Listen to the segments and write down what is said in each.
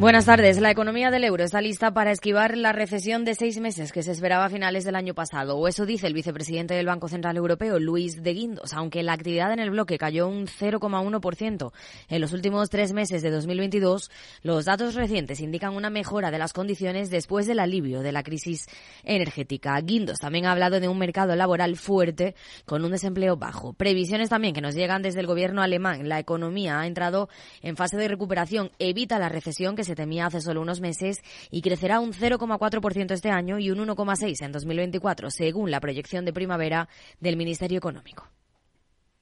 Buenas tardes. La economía del euro está lista para esquivar la recesión de seis meses que se esperaba a finales del año pasado. O eso dice el vicepresidente del Banco Central Europeo, Luis de Guindos, aunque la actividad en el bloque cayó un 0,1% en los últimos tres meses de 2022, los datos recientes indican una mejora de las condiciones después del alivio de la crisis energética. Guindos también ha hablado de un mercado laboral fuerte con un desempleo bajo. Previsiones también que nos llegan desde el gobierno alemán. La economía ha entrado en fase de recuperación, evita la recesión que se temía hace solo unos meses y crecerá un 0,4% este año y un 1,6% en 2024, según la proyección de primavera del Ministerio Económico.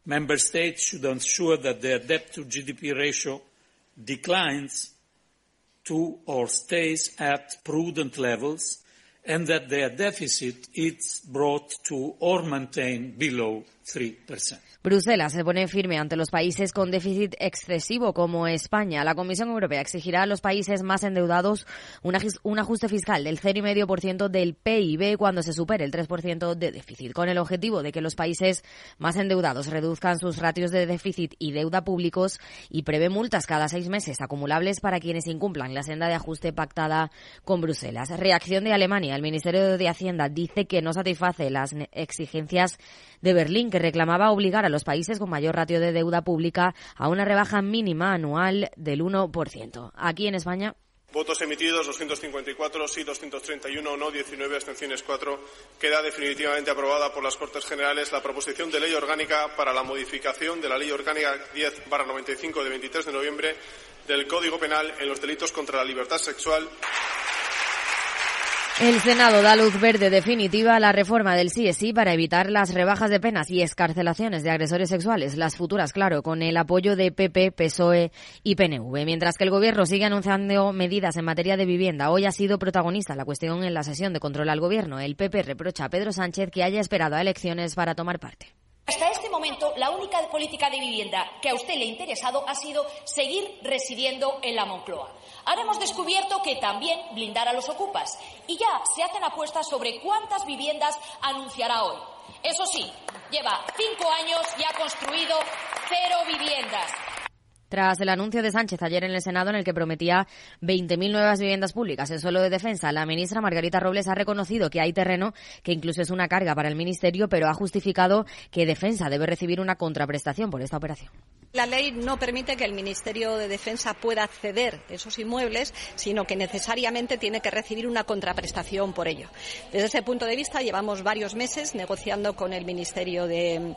Member states should ensure that their debt to GDP ratio declines to or stays at prudent levels and that their deficit is brought to or maintained below 3%. Bruselas se pone firme ante los países con déficit excesivo como España. La Comisión Europea exigirá a los países más endeudados un ajuste fiscal del 0,5% del PIB cuando se supere el 3% de déficit, con el objetivo de que los países más endeudados reduzcan sus ratios de déficit y deuda públicos y prevé multas cada seis meses acumulables para quienes incumplan la senda de ajuste pactada con Bruselas. Reacción de Alemania. El Ministerio de Hacienda dice que no satisface las exigencias de Berlín, que reclamaba obligar a los países con mayor ratio de deuda pública a una rebaja mínima anual del 1%. Aquí en España. Votos emitidos 254, sí 231, no 19, abstenciones 4. Queda definitivamente aprobada por las Cortes Generales la proposición de ley orgánica para la modificación de la Ley Orgánica 10-95 de 23 de noviembre del Código Penal en los delitos contra la libertad sexual el Senado da luz verde definitiva a la reforma del CSI para evitar las rebajas de penas y escarcelaciones de agresores sexuales, las futuras, claro, con el apoyo de PP, PSOE y PNV. Mientras que el Gobierno sigue anunciando medidas en materia de vivienda, hoy ha sido protagonista la cuestión en la sesión de control al Gobierno. El PP reprocha a Pedro Sánchez que haya esperado a elecciones para tomar parte. Hasta este momento, la única política de vivienda que a usted le ha interesado ha sido seguir residiendo en la Moncloa. Ahora hemos descubierto que también blindar a los ocupas y ya se hacen apuestas sobre cuántas viviendas anunciará hoy. Eso sí, lleva cinco años y ha construido cero viviendas. Tras el anuncio de Sánchez ayer en el Senado en el que prometía 20.000 nuevas viviendas públicas en suelo de defensa, la ministra Margarita Robles ha reconocido que hay terreno que incluso es una carga para el Ministerio, pero ha justificado que Defensa debe recibir una contraprestación por esta operación. La ley no permite que el Ministerio de Defensa pueda acceder a esos inmuebles, sino que necesariamente tiene que recibir una contraprestación por ello. Desde ese punto de vista, llevamos varios meses negociando con el Ministerio de,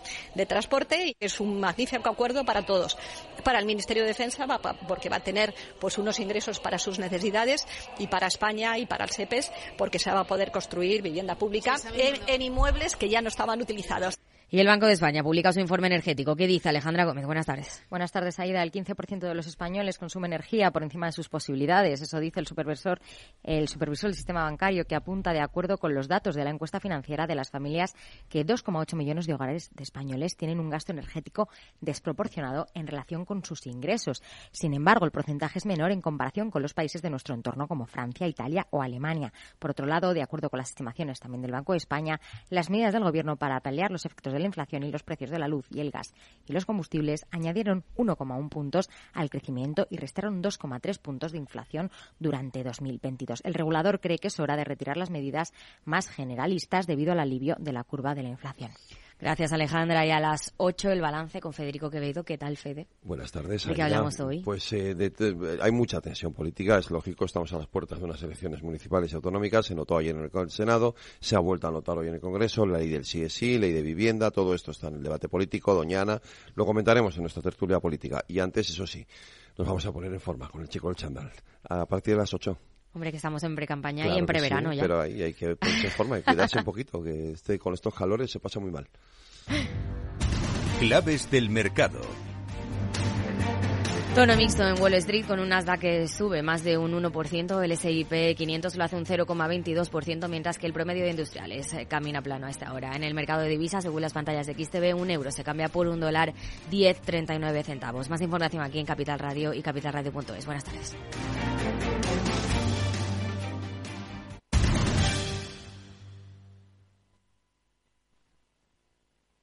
Transporte y es un magnífico acuerdo para todos. Para el Ministerio de Defensa, porque va a tener pues, unos ingresos para sus necesidades y para España y para el SEPES, porque se va a poder construir vivienda pública en inmuebles que ya no estaban utilizados. Y el Banco de España publica su informe energético. ¿Qué dice Alejandra Gómez? Buenas tardes. Buenas tardes, Aida. El 15% de los españoles consume energía por encima de sus posibilidades. Eso dice el supervisor, el supervisor del sistema bancario, que apunta, de acuerdo con los datos de la encuesta financiera de las familias, que 2,8 millones de hogares de españoles tienen un gasto energético desproporcionado en relación con sus ingresos. Sin embargo, el porcentaje es menor en comparación con los países de nuestro entorno como Francia, Italia o Alemania. Por otro lado, de acuerdo con las estimaciones también del Banco de España, las medidas del Gobierno para paliar los efectos de la inflación y los precios de la luz y el gas y los combustibles añadieron 1,1 puntos al crecimiento y restaron 2,3 puntos de inflación durante 2022. El regulador cree que es hora de retirar las medidas más generalistas debido al alivio de la curva de la inflación. Gracias, Alejandra. Y a las 8 el balance con Federico Quevedo. ¿Qué tal, Fede? Buenas tardes. ¿De qué hablamos hoy? Pues eh, hay mucha tensión política, es lógico. Estamos a las puertas de unas elecciones municipales y autonómicas. Se notó ayer en el Senado, se ha vuelto a notar hoy en el Congreso, la ley del CSI, ley de vivienda, todo esto está en el debate político. Doñana, lo comentaremos en nuestra tertulia política. Y antes, eso sí, nos vamos a poner en forma con el chico del chandal. A partir de las 8. Hombre, que estamos en pre-campaña y en preverano ya. Pero ahí hay que ponerse en forma y cuidarse un poquito, que este, con estos calores se pasa muy mal. Claves del mercado. Tono mixto en Wall Street con un Nasdaq que sube más de un 1%, el S&P 500 lo hace un 0,22%, mientras que el promedio de industriales eh, camina plano a esta hora. En el mercado de divisas, según las pantallas de XTV, un euro se cambia por un dólar 10,39 centavos. Más información aquí en Capital Radio y capitalradio.es. Buenas tardes.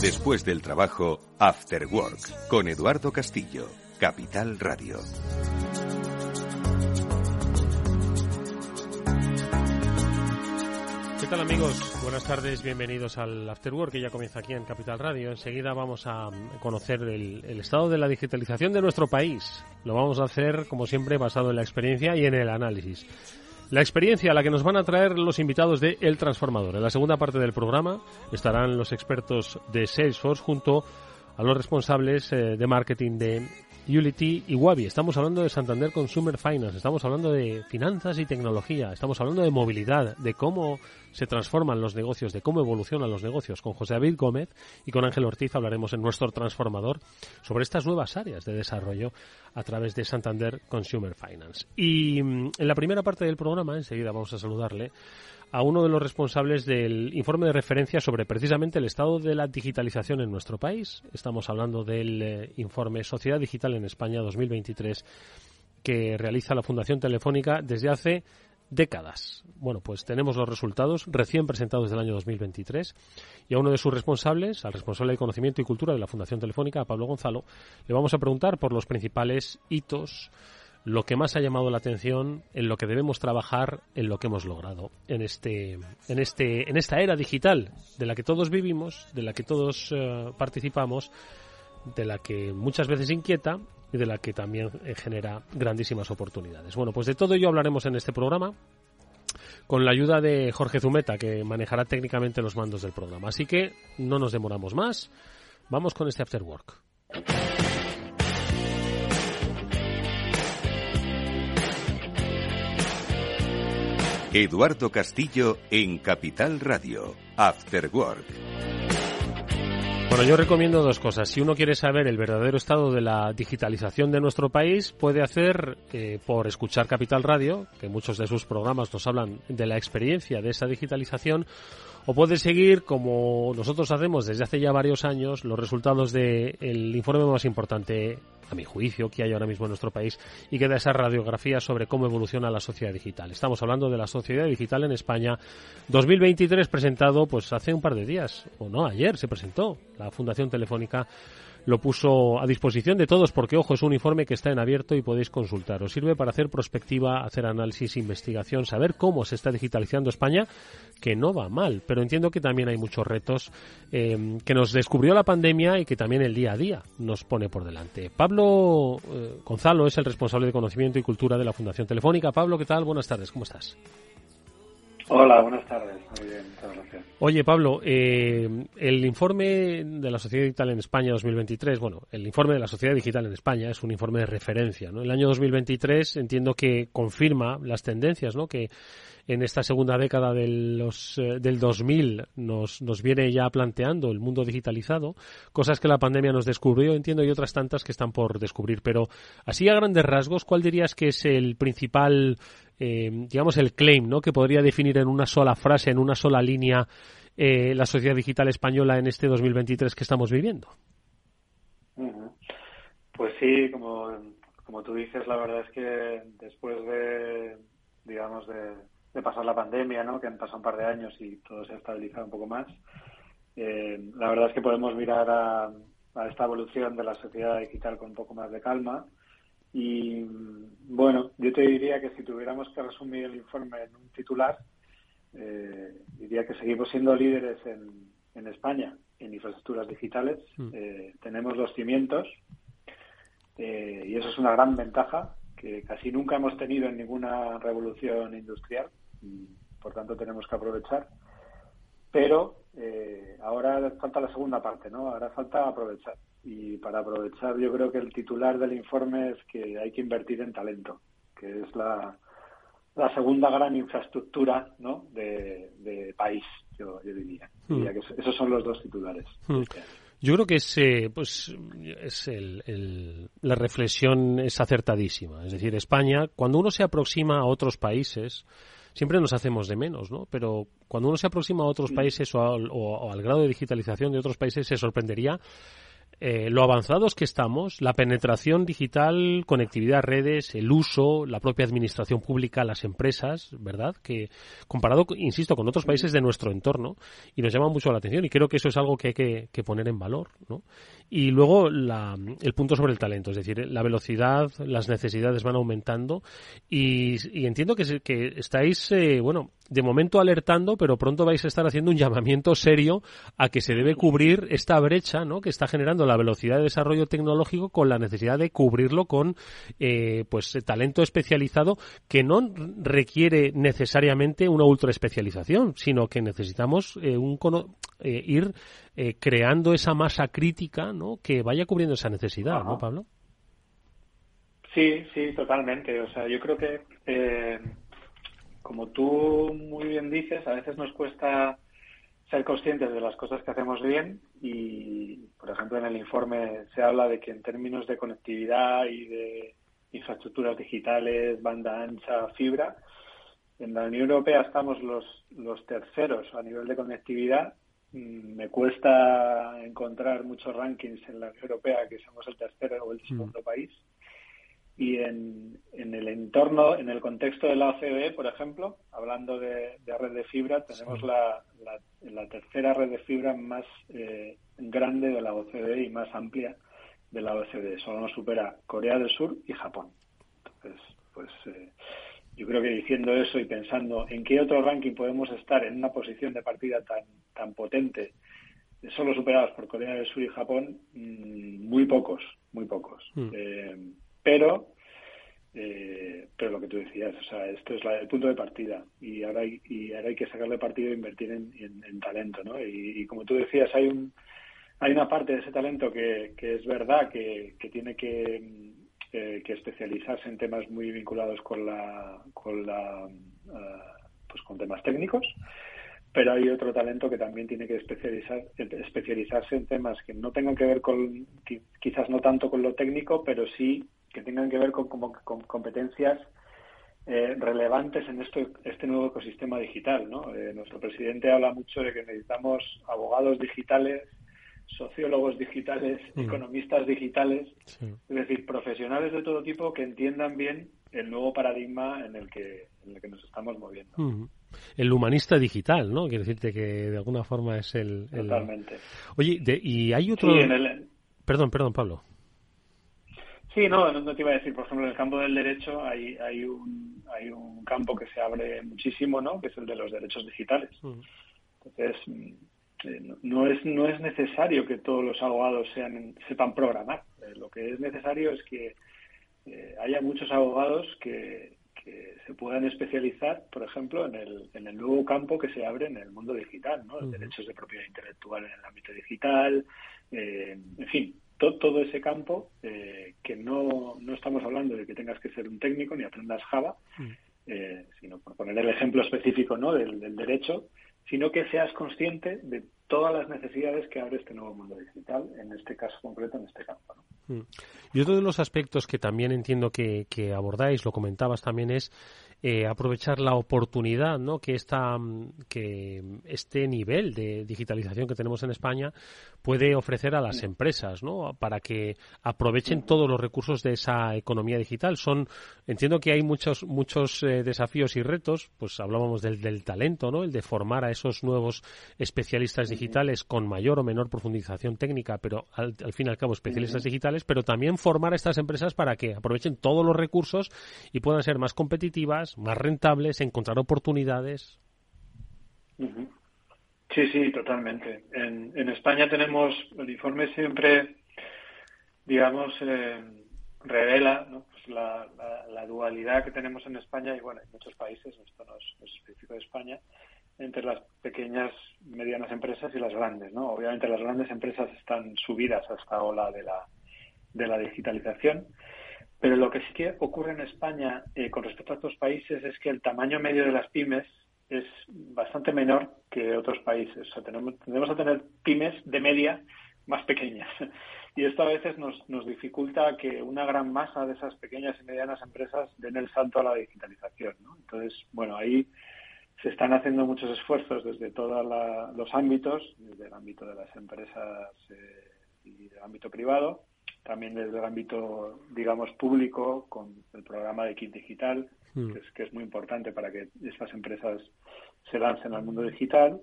Después del trabajo, After Work, con Eduardo Castillo, Capital Radio. ¿Qué tal amigos? Buenas tardes, bienvenidos al After Work que ya comienza aquí en Capital Radio. Enseguida vamos a conocer el, el, estado de la digitalización de nuestro país. Lo vamos a hacer, como siempre, basado en la experiencia y en el análisis. La experiencia a la que nos van a traer los invitados de El Transformador. En la segunda parte del programa estarán los expertos de Salesforce junto a los responsables eh, de marketing de Unity y Wabi. Estamos hablando de Santander Consumer Finance, estamos hablando de finanzas y tecnología, estamos hablando de movilidad, de cómo se transforman los negocios, de cómo evolucionan los negocios. Con José David Gómez y con Ángel Ortiz hablaremos en nuestro transformador sobre estas nuevas áreas de desarrollo a través de Santander Consumer Finance. Y mm, en la primera parte del programa, enseguida vamos a saludarle, a uno de los responsables del informe de referencia sobre precisamente el estado de la digitalización en nuestro país. Estamos hablando del eh, informe Sociedad Digital en España 2023 que realiza la Fundación Telefónica desde hace décadas. Bueno, pues tenemos los resultados recién presentados del año 2023 y a uno de sus responsables, al responsable de Conocimiento y Cultura de la Fundación Telefónica, a Pablo Gonzalo, le vamos a preguntar por los principales hitos lo que más ha llamado la atención, en lo que debemos trabajar, en lo que hemos logrado en este, en este, en esta era digital de la que todos vivimos, de la que todos uh, participamos, de la que muchas veces inquieta y de la que también eh, genera grandísimas oportunidades. Bueno, pues de todo ello hablaremos en este programa con la ayuda de Jorge Zumeta, que manejará técnicamente los mandos del programa. Así que no nos demoramos más. Vamos con este After Work. Eduardo Castillo en Capital Radio, After Work. Bueno, yo recomiendo dos cosas. Si uno quiere saber el verdadero estado de la digitalización de nuestro país, puede hacer eh, por escuchar Capital Radio, que muchos de sus programas nos hablan de la experiencia de esa digitalización, o puede seguir, como nosotros hacemos desde hace ya varios años, los resultados del informe más importante, a mi juicio, que hay ahora mismo en nuestro país y que da esa radiografía sobre cómo evoluciona la sociedad digital. Estamos hablando de la sociedad digital en España 2023 presentado pues hace un par de días, o no, ayer se presentó la Fundación Telefónica lo puso a disposición de todos porque, ojo, es un informe que está en abierto y podéis consultar. Os sirve para hacer prospectiva, hacer análisis, investigación, saber cómo se está digitalizando España, que no va mal, pero entiendo que también hay muchos retos eh, que nos descubrió la pandemia y que también el día a día nos pone por delante. Pablo eh, Gonzalo es el responsable de conocimiento y cultura de la Fundación Telefónica. Pablo, ¿qué tal? Buenas tardes, ¿cómo estás? Hola, buenas tardes. Muy bien, muchas gracias. Oye, Pablo, eh, el informe de la Sociedad Digital en España 2023, bueno, el informe de la Sociedad Digital en España es un informe de referencia, ¿no? El año 2023 entiendo que confirma las tendencias, ¿no? Que en esta segunda década de los, eh, del 2000 nos, nos viene ya planteando el mundo digitalizado, cosas que la pandemia nos descubrió, entiendo, y otras tantas que están por descubrir. Pero así a grandes rasgos, ¿cuál dirías que es el principal, eh, digamos, el claim, ¿no? Que podría definir en una sola frase, en una sola línea, eh, la sociedad digital española en este 2023 que estamos viviendo? Pues sí, como, como tú dices, la verdad es que después de, digamos, de, pasar la pandemia, ¿no? que han pasado un par de años y todo se ha estabilizado un poco más, eh, la verdad es que podemos mirar a, a, esta evolución de la sociedad digital con un poco más de calma. Y bueno, yo te diría que si tuviéramos que resumir el informe en un titular, eh, diría que seguimos siendo líderes en, en España en infraestructuras digitales. Mm. Eh, tenemos los cimientos eh, y eso es una gran ventaja que casi nunca hemos tenido en ninguna revolución industrial y por tanto tenemos que aprovechar. Pero eh, ahora falta la segunda parte, ¿no? Ahora falta aprovechar. Y para aprovechar yo creo que el titular del informe es que hay que invertir en talento, que es la, la segunda gran infraestructura ¿no? de, país, yo, diría. Hmm. que esos son los dos titulares. Hmm. Yo creo que es, eh, pues, es el, la reflexión es acertadísima. Es decir, España, cuando uno se aproxima a otros países, siempre nos hacemos de menos, ¿no? Pero cuando uno se aproxima a otros hmm. países o al grado de digitalización de otros países, se sorprendería eh, lo avanzados que estamos, la penetración digital, conectividad a redes, el uso, la propia administración pública, las empresas, ¿verdad? Que comparado, insisto, con otros países de nuestro entorno, y nos llama mucho la atención, y creo que eso es algo que hay que, poner en valor, ¿no? Y luego el punto sobre el talento, es decir, la velocidad, las necesidades van aumentando, y, entiendo que, que estáis, eh, bueno, de momento alertando, pero pronto vais a estar haciendo un llamamiento serio a que se debe cubrir esta brecha ¿no? que está generando la velocidad de desarrollo tecnológico con la necesidad de cubrirlo con eh, pues talento especializado que no requiere necesariamente una ultraespecialización, sino que necesitamos eh, un eh, ir creando esa masa crítica ¿no? que vaya cubriendo esa necesidad, ¿no, Pablo? Sí, sí, totalmente. O sea, yo creo que como tú muy bien dices, a veces nos cuesta ser conscientes de las cosas que hacemos bien y, por ejemplo, en el informe se habla de que en términos de conectividad y de infraestructuras digitales, banda ancha, fibra, en la Unión Europea estamos los, los terceros a nivel de conectividad. Mm, me cuesta encontrar muchos rankings en la Unión Europea que somos el tercero o el segundo mm. país. Y en, en, el entorno, en el contexto de la OCDE, por ejemplo, hablando de, red de fibra, tenemos la, la, tercera red de fibra más eh, grande de la OCDE y más amplia de la OCDE. Solo nos supera Corea del Sur y Japón. Entonces, pues eh, yo creo que diciendo eso y pensando en qué otro ranking podemos estar en una posición de partida tan, tan potente, solo superados por Corea del Sur y Japón, mm, muy pocos, muy pocos. Mm. Eh, pero eh, pero lo que tú decías, o sea, esto es el punto de partida y ahora hay, y ahora hay que sacarle partido e invertir en, talento, ¿no? Y, como tú decías, hay un hay una parte de ese talento que, es verdad que, tiene que, eh, que, especializarse en temas muy vinculados con la con la pues con temas técnicos pero hay otro talento que también tiene que especializar, especializarse en temas que no tengan que ver con, quizás no tanto con lo técnico, pero sí que tengan que ver con, competencias eh, relevantes en este, este nuevo ecosistema digital. ¿no? Eh, nuestro presidente habla mucho de que necesitamos abogados digitales, sociólogos digitales, mm. economistas digitales, es decir, profesionales de todo tipo que entiendan bien el nuevo paradigma en el que, en el que nos estamos moviendo. Mm. El humanista digital, ¿no? Quiere decirte que de alguna forma es el... Totalmente. Oye, y hay otro... Perdón, perdón, Pablo. Sí, no, no te iba a decir, por ejemplo, en el campo del derecho hay, hay, un, hay un campo que se abre muchísimo, ¿no? Que es el de los derechos digitales. Entonces, eh, no es, no es necesario que todos los abogados sean, sepan programar. Eh, lo que es necesario es que eh, haya muchos abogados que, se puedan especializar, por ejemplo, en el, en el nuevo campo que se abre en el mundo digital, ¿no? Derechos de propiedad intelectual en el ámbito digital, en fin, todo, ese campo eh, que no, no estamos hablando de que tengas que ser un técnico ni aprendas Java, mm. eh, sino por poner el ejemplo específico ¿no? del, derecho, sino que seas consciente de todas las necesidades que abre este nuevo mundo digital, en este caso concreto, en este campo. Mm. Y otro de los aspectos que también entiendo que, que abordáis, lo comentabas también, es eh, aprovechar la oportunidad ¿no? que, esta, que este nivel de digitalización que tenemos en España puede ofrecer a las empresas ¿no? para que aprovechen todos los recursos de esa economía digital. Son, entiendo que hay muchos, muchos eh, desafíos y retos, pues hablábamos del, del talento, ¿no? el de formar a esos nuevos especialistas digitales con mayor o menor profundización técnica, pero al, al fin y al cabo especialistas digitales, pero también formar a estas empresas para que aprovechen todos los recursos y puedan ser más competitivas más rentables, encontrar oportunidades. Sí, sí, totalmente. En, España tenemos el informe siempre, digamos, eh, revela pues la, dualidad que tenemos en España y bueno, en muchos países, esto no es, específico de España, entre las pequeñas, medianas empresas y las grandes, ¿no? Obviamente las grandes empresas están subidas a esta ola de la, de la digitalización, pero lo que sí que ocurre en España eh, con respecto a otros países es que el tamaño medio de las pymes es bastante menor que otros países. O sea, tenemos, tendemos a tener pymes de media más pequeñas. Y esto a veces nos, nos dificulta que una gran masa de esas pequeñas y medianas empresas den el salto a la digitalización. ¿no? Entonces, bueno, ahí se están haciendo muchos esfuerzos desde todos los ámbitos, desde el ámbito de las empresas eh, y del ámbito privado, también desde el ámbito, digamos, público, con el programa de Kit Digital, mm. que, es, que es muy importante para que estas empresas se lancen al mundo digital.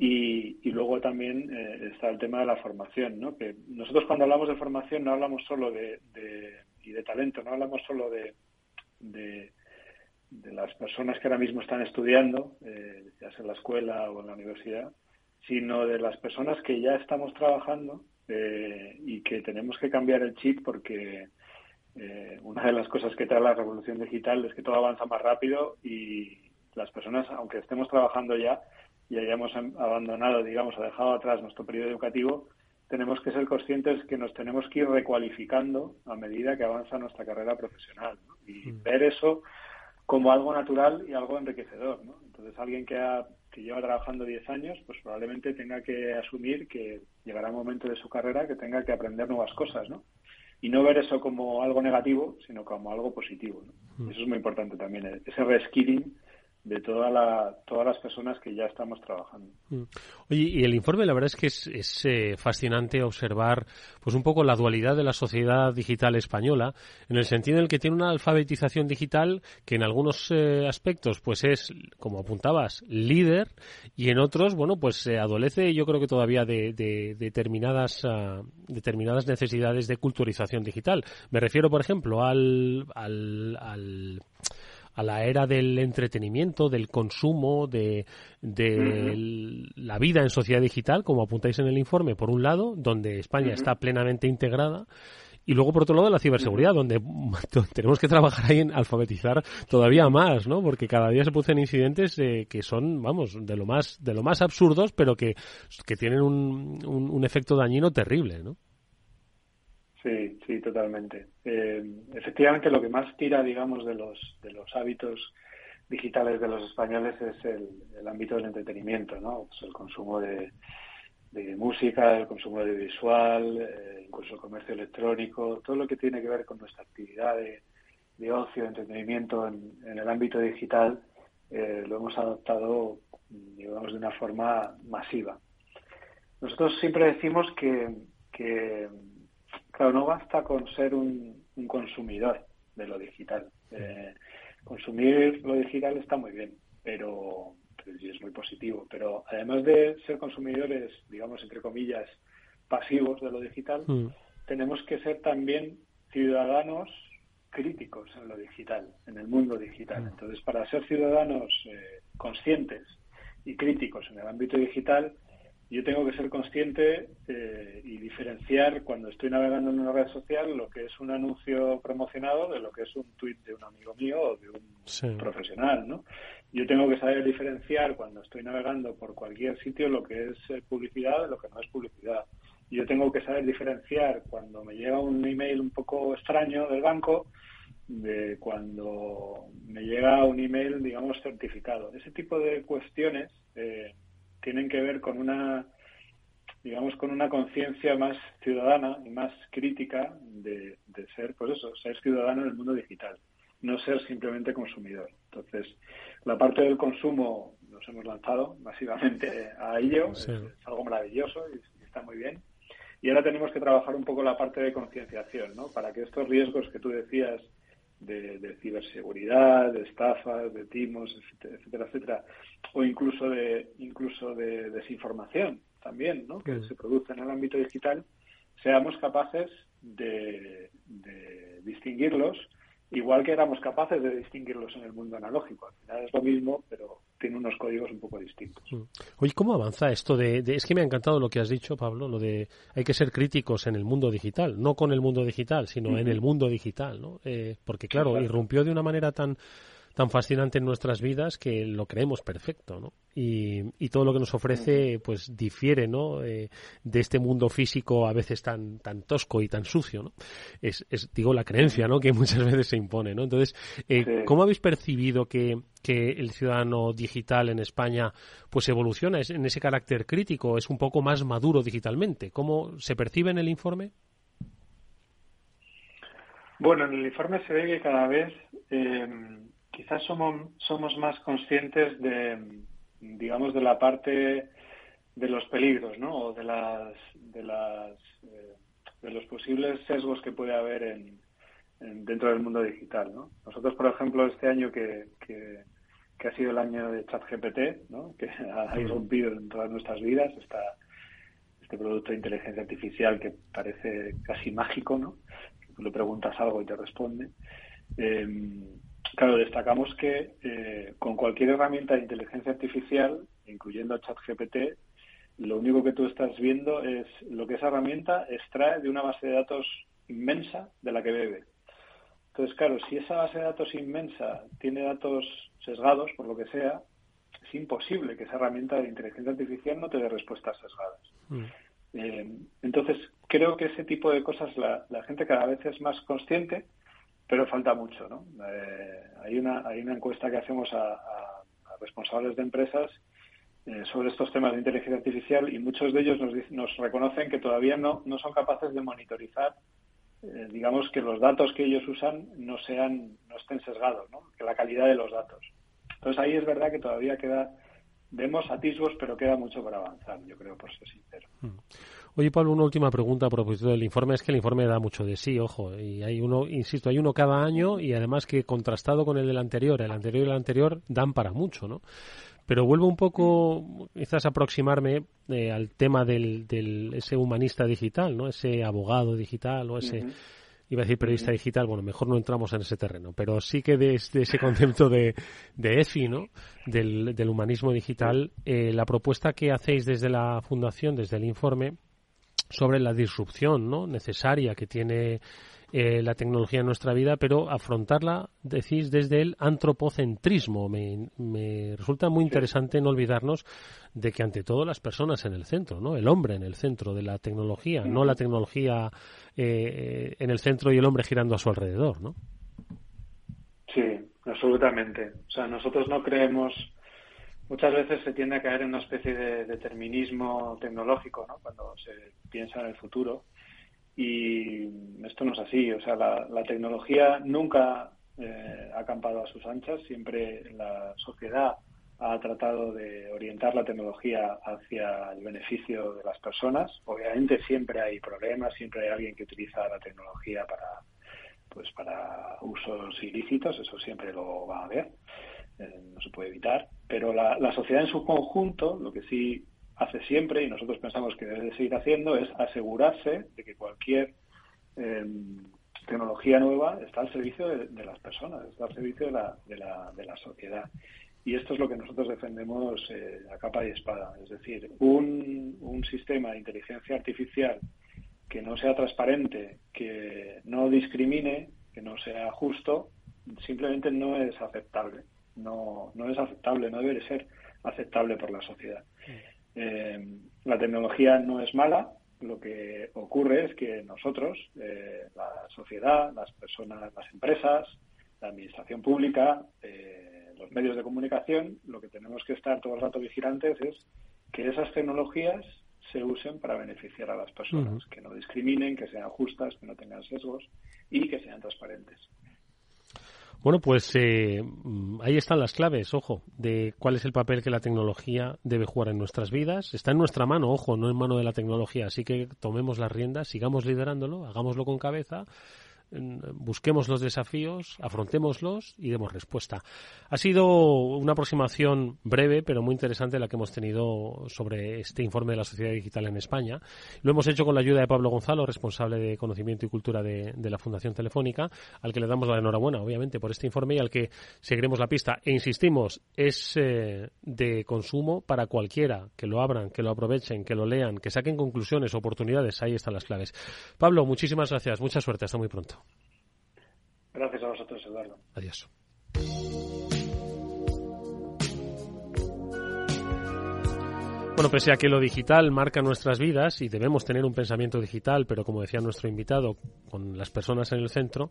Y, y luego también eh, está el tema de la formación, ¿no? Que nosotros cuando hablamos de formación no hablamos solo de, y de talento, no hablamos solo de, de, las personas que ahora mismo están estudiando, eh, ya sea en la escuela o en la universidad, sino de las personas que ya estamos trabajando eh, y que tenemos que cambiar el chip porque una de las cosas que trae la revolución digital es que todo avanza más rápido y las personas, aunque estemos trabajando ya, y hayamos abandonado, digamos, o dejado atrás nuestro periodo educativo, tenemos que ser conscientes que nos tenemos que ir recualificando a medida que avanza nuestra carrera profesional y mm. ver eso como algo natural y algo enriquecedor. ¿no? Entonces, alguien que, ha, que lleva trabajando 10 años, pues probablemente tenga que asumir que llegará un momento de su carrera que tenga que aprender nuevas cosas, ¿no? Y no ver eso como algo negativo, sino como algo positivo. ¿no? Mm. Eso es muy importante también, ese reskilling de toda la, todas las personas que ya estamos trabajando. Mm. Oye, y el informe la verdad es que es, es eh, fascinante observar pues un poco la dualidad de la sociedad digital española en el sentido en el que tiene una alfabetización digital que en algunos eh, aspectos pues es, como apuntabas, líder y en otros, bueno, pues se adolece yo creo que todavía de, de determinadas, uh, determinadas necesidades de culturización digital. Me refiero, por ejemplo, al, al, al a la era del entretenimiento, del consumo, de, la vida en sociedad digital, como apuntáis en el informe, por un lado, donde España está plenamente integrada, y luego, por otro lado, la ciberseguridad, donde tenemos que trabajar ahí en alfabetizar todavía más, ¿no? Porque cada día se producen incidentes eh, que son, vamos, de lo más de lo más absurdos, pero que, que tienen un, un, un efecto dañino terrible, ¿no? Sí, sí, totalmente. Eh, efectivamente, lo que más tira, digamos, de los, de los hábitos digitales de los españoles es el, ámbito del entretenimiento, ¿no? Pues el consumo de, música, el consumo de visual, eh, incluso el comercio electrónico, todo lo que tiene que ver con nuestra actividad de, ocio, de entretenimiento en, el ámbito digital, eh, lo hemos adoptado, digamos, de una forma masiva. Nosotros siempre decimos que Claro, no basta con ser un, consumidor de lo digital. Eh, consumir lo digital está muy bien, pero es muy positivo. Pero además de ser consumidores, digamos, entre comillas, pasivos de lo digital, mm. tenemos que ser también ciudadanos críticos en lo digital, en el mundo digital. Mm. Entonces, para ser ciudadanos eh, conscientes y críticos en el ámbito digital, yo tengo que ser consciente eh, y diferenciar cuando estoy navegando en una red social lo que es un anuncio promocionado de lo que es un tweet de un amigo mío o de un profesional, ¿no? Yo tengo que saber diferenciar cuando estoy navegando por cualquier sitio lo que es eh, publicidad de lo que no es publicidad. Yo tengo que saber diferenciar cuando me llega un email un poco extraño del banco de cuando me llega un email, digamos, certificado. Ese tipo de cuestiones eh, tienen que ver con una digamos con una conciencia más ciudadana y más crítica de, ser pues eso ser ciudadano en el mundo digital no ser simplemente consumidor. Entonces la parte del consumo nos hemos lanzado masivamente a ello es, algo maravilloso y, está muy bien. Y ahora tenemos que trabajar un poco la parte de concienciación no para que estos riesgos que tú decías de, ciberseguridad, de estafas, de timos, etcétera, etcétera, o incluso de incluso de desinformación también, ¿no? que se produce en el ámbito digital, seamos capaces de, distinguirlos igual que éramos capaces de distinguirlos en el mundo analógico. Al final es lo mismo, pero tiene unos códigos un poco distintos. Mm. Oye, ¿cómo avanza esto de, Es que me ha encantado lo que has dicho, Pablo, lo de hay que ser críticos en el mundo digital, no con el mundo digital, sino en el mundo digital, ¿no? Eh, porque, claro, irrumpió de una manera tan tan fascinante en nuestras vidas que lo creemos perfecto, ¿no? Y, y todo lo que nos ofrece, pues difiere, ¿no? Eh, de este mundo físico a veces tan tan tosco y tan sucio, ¿no? Es, es digo la creencia, ¿no? Que muchas veces se impone, ¿no? Entonces, eh, ¿cómo habéis percibido que, que el ciudadano digital en España, pues evoluciona en ese carácter crítico, es un poco más maduro digitalmente? ¿Cómo se percibe en el informe? Bueno, en el informe se ve que cada vez eh, quizás somos, somos más conscientes de, digamos, de la parte de los peligros, ¿no? O de las, de las, eh, de los posibles sesgos que puede haber en, dentro del mundo digital, ¿no? Nosotros, por ejemplo, este año que, que, ha sido el año de ChatGPT, ¿no? Que ha irrumpido en todas nuestras vidas, esta, este producto de inteligencia artificial que parece casi mágico, ¿no? Que tú le preguntas algo y te responde. Eh, Claro, destacamos que eh, con cualquier herramienta de inteligencia artificial, incluyendo ChatGPT, lo único que tú estás viendo es lo que esa herramienta extrae de una base de datos inmensa de la que bebe. Entonces, claro, si esa base de datos inmensa tiene datos sesgados, por lo que sea, es imposible que esa herramienta de inteligencia artificial no te dé respuestas sesgadas. Mm. Eh, entonces, creo que ese tipo de cosas la, la gente cada vez es más consciente pero falta mucho, ¿no? Eh, hay, una, hay una encuesta que hacemos a, responsables de empresas eh, sobre estos temas de inteligencia artificial y muchos de ellos nos, nos reconocen que todavía no, no son capaces de monitorizar, eh, digamos, que los datos que ellos usan no sean, no estén sesgados, ¿no? Que la calidad de los datos. Entonces ahí es verdad que todavía queda, vemos atisbos, pero queda mucho por avanzar, yo creo, por ser sincero. Mm. Oye, Pablo, una última pregunta a propósito del informe. Es que el informe da mucho de sí, ojo. Y hay uno, insisto, hay uno cada año y además que contrastado con el del anterior, el anterior y el anterior dan para mucho, ¿no? Pero vuelvo un poco, quizás aproximarme eh, al tema del, del, ese humanista digital, ¿no? Ese abogado digital o ese, iba a decir periodista digital, bueno, mejor no entramos en ese terreno, pero sí que desde ese concepto de, de EFI, ¿no? Del, del humanismo digital, eh, la propuesta que hacéis desde la fundación, desde el informe, sobre la disrupción ¿no? necesaria que tiene eh, la tecnología en nuestra vida, pero afrontarla, decís, desde el antropocentrismo. Me, me, resulta muy interesante no olvidarnos de que ante todo las personas en el centro, ¿no? El hombre en el centro de la tecnología, no la tecnología eh, en el centro y el hombre girando a su alrededor, ¿no? Sí, absolutamente. O sea, nosotros no creemos muchas veces se tiende a caer en una especie de determinismo tecnológico, ¿no? Cuando se piensa en el futuro. Y esto no es así. O sea, la, tecnología nunca eh, ha acampado a sus anchas. Siempre la sociedad ha tratado de orientar la tecnología hacia el beneficio de las personas. Obviamente siempre hay problemas, siempre hay alguien que utiliza la tecnología para pues para usos ilícitos, eso siempre lo va a haber. Eh, no se puede evitar, pero la, sociedad en su conjunto, lo que sí hace siempre, y nosotros pensamos que debe seguir haciendo, es asegurarse de que cualquier em, tecnología nueva está al servicio de, las personas, está al servicio de la, de la, de la sociedad. Y esto es lo que nosotros defendemos eh, a capa y espada. Es decir, un, un sistema de inteligencia artificial que no sea transparente, que no discrimine, que no sea justo, simplemente no es aceptable no, no es aceptable, no debe ser aceptable por la sociedad. Eh, la tecnología no es mala, lo que ocurre es que nosotros, eh, la sociedad, las personas, las empresas, la administración pública, eh, los medios de comunicación, lo que tenemos que estar todo el rato vigilantes es que esas tecnologías se usen para beneficiar a las personas, que no discriminen, que sean justas, que no tengan sesgos y que sean transparentes. Bueno, pues eh, mm, ahí están las claves, ojo, de cuál es el papel que la tecnología debe jugar en nuestras vidas. Está en nuestra mano, ojo, no en mano de la tecnología. Así que tomemos las riendas, sigamos liderándolo, hagámoslo con cabeza busquemos los desafíos, afrontémoslos y demos respuesta. Ha sido una aproximación breve, pero muy interesante la que hemos tenido sobre este informe de la sociedad digital en España. Lo hemos hecho con la ayuda de Pablo Gonzalo, responsable de conocimiento y cultura de, la Fundación Telefónica, al que le damos la enhorabuena, obviamente, por este informe y al que seguiremos la pista. E insistimos, es eh, de consumo para cualquiera, que lo abran, que lo aprovechen, que lo lean, que saquen conclusiones, oportunidades, ahí están las claves. Pablo, muchísimas gracias, mucha suerte, hasta muy pronto. Gracias a vosotros, Eduardo. Adiós. Bueno, pese a que lo digital marca nuestras vidas y debemos tener un pensamiento digital, pero como decía nuestro invitado, con las personas en el centro,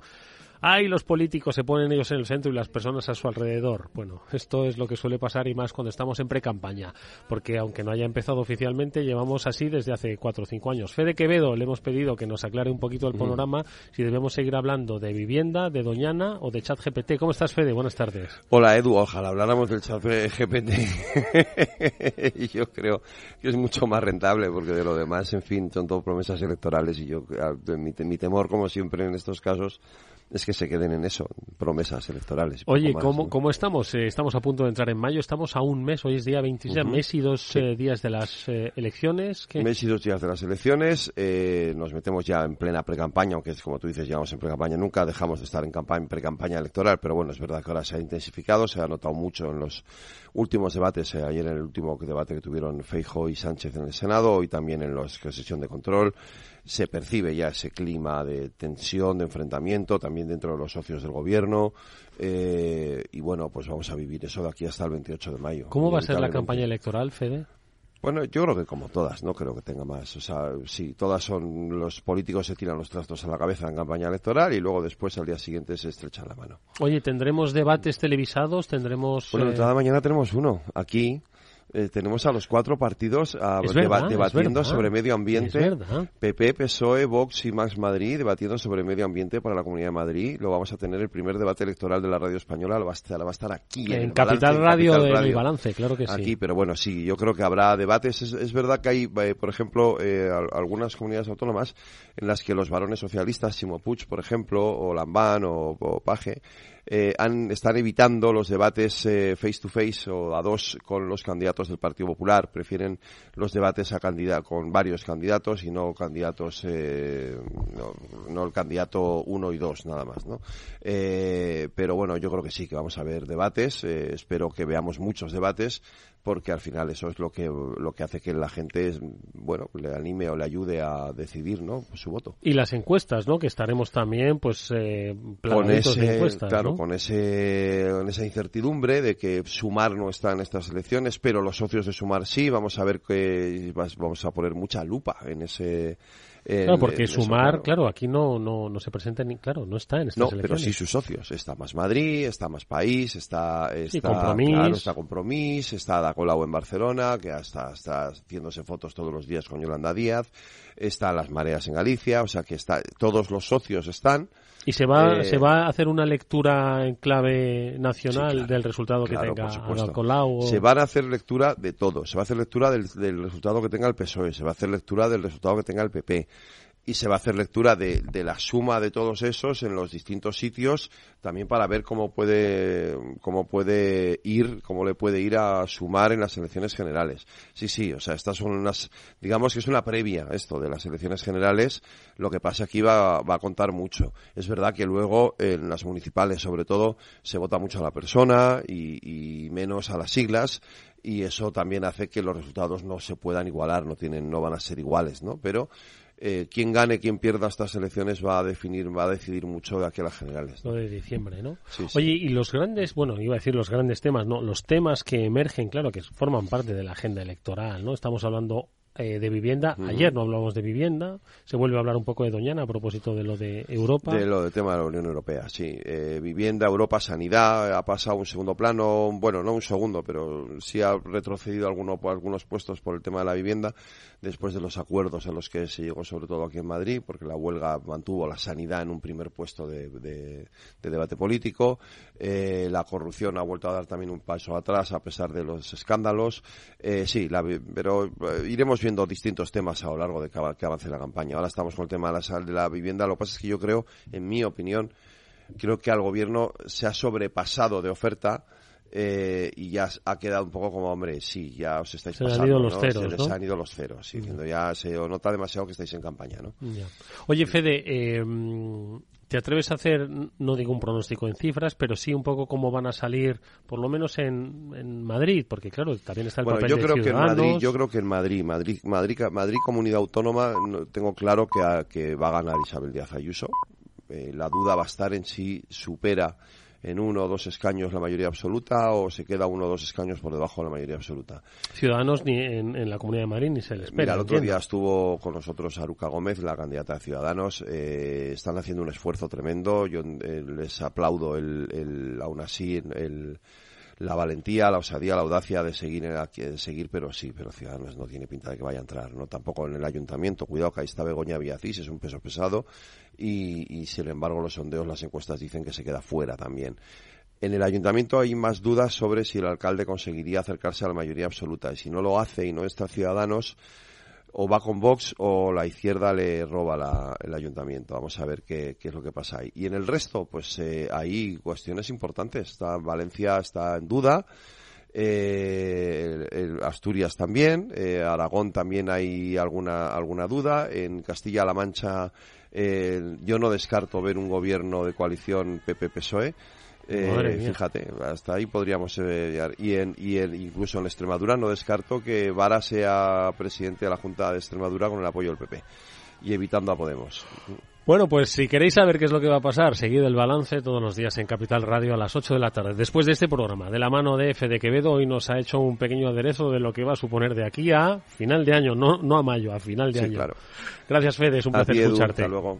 ay, los políticos se ponen ellos en el centro y las personas a su alrededor. Bueno, esto es lo que suele pasar y más cuando estamos en pre-campaña, porque aunque no haya empezado oficialmente, llevamos así desde hace cuatro o cinco años. Fede Quevedo le hemos pedido que nos aclare un poquito el panorama, si debemos seguir hablando de vivienda, de Doñana o de chat GPT. ¿Cómo estás, Fede? Buenas tardes. Hola, Edu. Ojalá habláramos del chat GPT. yo creo que es mucho más rentable, porque de lo demás, en fin, son todo promesas electorales y yo, mi temor, como siempre en estos casos, es que se queden en eso, promesas electorales. Oye, ¿cómo, ¿cómo estamos? Eh, estamos a punto de entrar en mayo, estamos a un mes, hoy es día 26, mes y dos eh, días de las eh, elecciones. Mes y dos días de las elecciones, nos metemos ya en plena pre-campaña, aunque es como tú dices, llegamos en pre-campaña, nunca dejamos de estar en campaña, pre-campaña electoral, pero bueno, es verdad que ahora se ha intensificado, se ha notado mucho en los últimos debates, ayer en el último debate que tuvieron Feijo y Sánchez en el Senado, y también en la sesión de control se percibe ya ese clima de tensión, de enfrentamiento, también dentro de los socios del gobierno. Eh, y bueno, pues vamos a vivir eso de aquí hasta el 28 de mayo. ¿Cómo va a ser la campaña electoral, Fede? Bueno, yo creo que como todas, no creo que tenga más. O sea, sí, todas son, los políticos se tiran los trastos a la cabeza en campaña electoral y luego después al día siguiente se estrechan la mano. Oye, ¿tendremos debates televisados? ¿Tendremos...? Bueno, cada eh, mañana tenemos uno, aquí, eh, tenemos a los cuatro partidos debatiendo sobre medio ambiente. PP, PSOE, Vox y Max Madrid debatiendo sobre medio ambiente para la Comunidad de Madrid. Lo vamos a tener el primer debate electoral de la radio española. Va a estar, va a estar aquí. En, Capital Radio de Balance, claro que sí. Aquí, pero bueno, sí, yo creo que habrá debates. Es, verdad que hay, eh, por ejemplo, eh, algunas comunidades autónomas en las que los varones socialistas, Simo Puig, por ejemplo, o Lambán o, o Paje, eh, han, están evitando los debates eh, face to face o a dos con los candidatos del Partido Popular. Prefieren los debates a con varios candidatos y no candidatos, eh, no, el candidato uno y dos nada más, ¿no? pero bueno, yo creo que sí que vamos a ver debates. espero que veamos muchos debates porque al final eso es lo que lo que hace que la gente bueno le anime o le ayude a decidir no su voto. Y las encuestas no que estaremos también pues eh, con ese encuestas, claro con ese con esa incertidumbre de que sumar no está en estas elecciones pero los socios de sumar sí. Vamos a ver que vamos a poner mucha lupa en ese claro, porque Sumar, claro. aquí no, no, no se presenta ni, claro, no está en estas No, pero sí sus socios. Está Más Madrid, está Más País, está, está, Compromís. está Compromís, está Da Colau en Barcelona, que está, está haciéndose fotos todos los días con Yolanda Díaz, está Las Mareas en Galicia, o sea que está, todos los socios están. ¿Y se va, se eh, va a hacer una lectura en clave nacional del resultado que tenga Colau? Se van a hacer lectura de todo. Se va a hacer lectura del, del, resultado que tenga el PSOE, se va a hacer lectura del resultado que tenga el PP, y se va a hacer lectura de, de, la suma de todos esos en los distintos sitios también para ver cómo puede cómo puede ir cómo le puede ir a sumar en las elecciones generales. Sí sí o sea estas son unas digamos que es una previa esto de las elecciones generales. Lo que pasa aquí va, va a contar mucho. Es verdad que luego en las municipales sobre todo se vota mucho a la persona y, menos a las siglas y eso también hace que los resultados no se puedan igualar no tienen no van a ser iguales no pero eh, quién gane, quién pierda estas elecciones va a definir, va a decidir mucho de aquí a las generales. Lo de diciembre, ¿no? Oye, y los grandes, bueno, iba a decir los grandes temas, ¿no? Los temas que emergen, claro, que forman parte de la agenda electoral, ¿no? Estamos hablando eh, de vivienda. Ayer no hablamos de vivienda. Se vuelve a hablar un poco de Doñana a propósito de lo de Europa. De lo del tema de la Unión Europea, sí. Eh, vivienda, Europa, sanidad, ha pasado un segundo plano. Bueno, no un segundo, pero sí ha retrocedido alguno, algunos puestos por el tema de la vivienda después de los acuerdos a los que se llegó, sobre todo aquí en Madrid, porque la huelga mantuvo la sanidad en un primer puesto de, debate político. Eh, la corrupción ha vuelto a dar también un paso atrás a pesar de los escándalos. sí, la, pero iremos viendo distintos temas a lo largo de que avance la campaña. Ahora estamos con el tema de la, de la vivienda. Lo que pasa es que yo creo, en mi opinión, creo que al gobierno se ha sobrepasado de oferta eh, y ya ha quedado un poco como, hombre, sí, ya os estáis se pasando. Han ido los ¿no? ceros, se les ¿no? han ido los ceros, sí, diciendo ya se nota demasiado que estáis en campaña, ¿no? Ya. Oye, Fede, eh, ¿te atreves a hacer, no digo un pronóstico en cifras, pero sí un poco cómo van a salir, por lo menos en, en Madrid? Porque claro, también está el Bueno, papel yo de creo que en. Madrid, yo creo que en Madrid, Madrid, Madrid, Madrid comunidad autónoma, no- tengo claro que, a- que va a ganar Isabel Díaz Ayuso. Eh, la duda va a estar en si supera en uno o dos escaños la mayoría absoluta o se queda uno o dos escaños por debajo de la mayoría absoluta. Ciudadanos ni en, en la Comunidad de Madrid ni se les espera. Mira, el otro entiendo. día estuvo con nosotros Aruca Gómez, la candidata de Ciudadanos. Eh, están haciendo un esfuerzo tremendo. Yo eh, les aplaudo, el, el, aún así, el, la valentía, la osadía, la audacia de seguir, de seguir, pero sí, pero Ciudadanos no tiene pinta de que vaya a entrar, no tampoco en el ayuntamiento. Cuidado que ahí está Begoña Villacís, es un peso pesado y, y sin embargo los sondeos, las encuestas dicen que se queda fuera también. En el ayuntamiento hay más dudas sobre si el alcalde conseguiría acercarse a la mayoría absoluta y si no lo hace y no está Ciudadanos, o va con Vox o la izquierda le roba la- el ayuntamiento. Vamos a ver qué, es lo que pasa ahí. Y en el resto, pues eh, hay cuestiones importantes. Está, Valencia está en duda. eh, Asturias también, eh, Aragón también hay alguna alguna duda, en Castilla-La Mancha eh, yo no descarto ver un gobierno de coalición PP-PSOE. Eh, fíjate, hasta ahí podríamos eh, llegar. y, en, y en- incluso en Extremadura no descarto que Vara sea presidente de la Junta de Extremadura con el apoyo del PP y evitando a Podemos. Bueno, pues si queréis saber qué es lo que va a pasar, seguid el balance todos los días en Capital Radio a las 8 de la tarde. Después de este programa, de la mano de F de Quevedo, hoy nos ha hecho un pequeño aderezo de lo que va a suponer de aquí a final de año, no, no a mayo, a final de Sí, año. claro. Gracias, Fede, es un A placer ti, Edu, escucharte. hasta luego.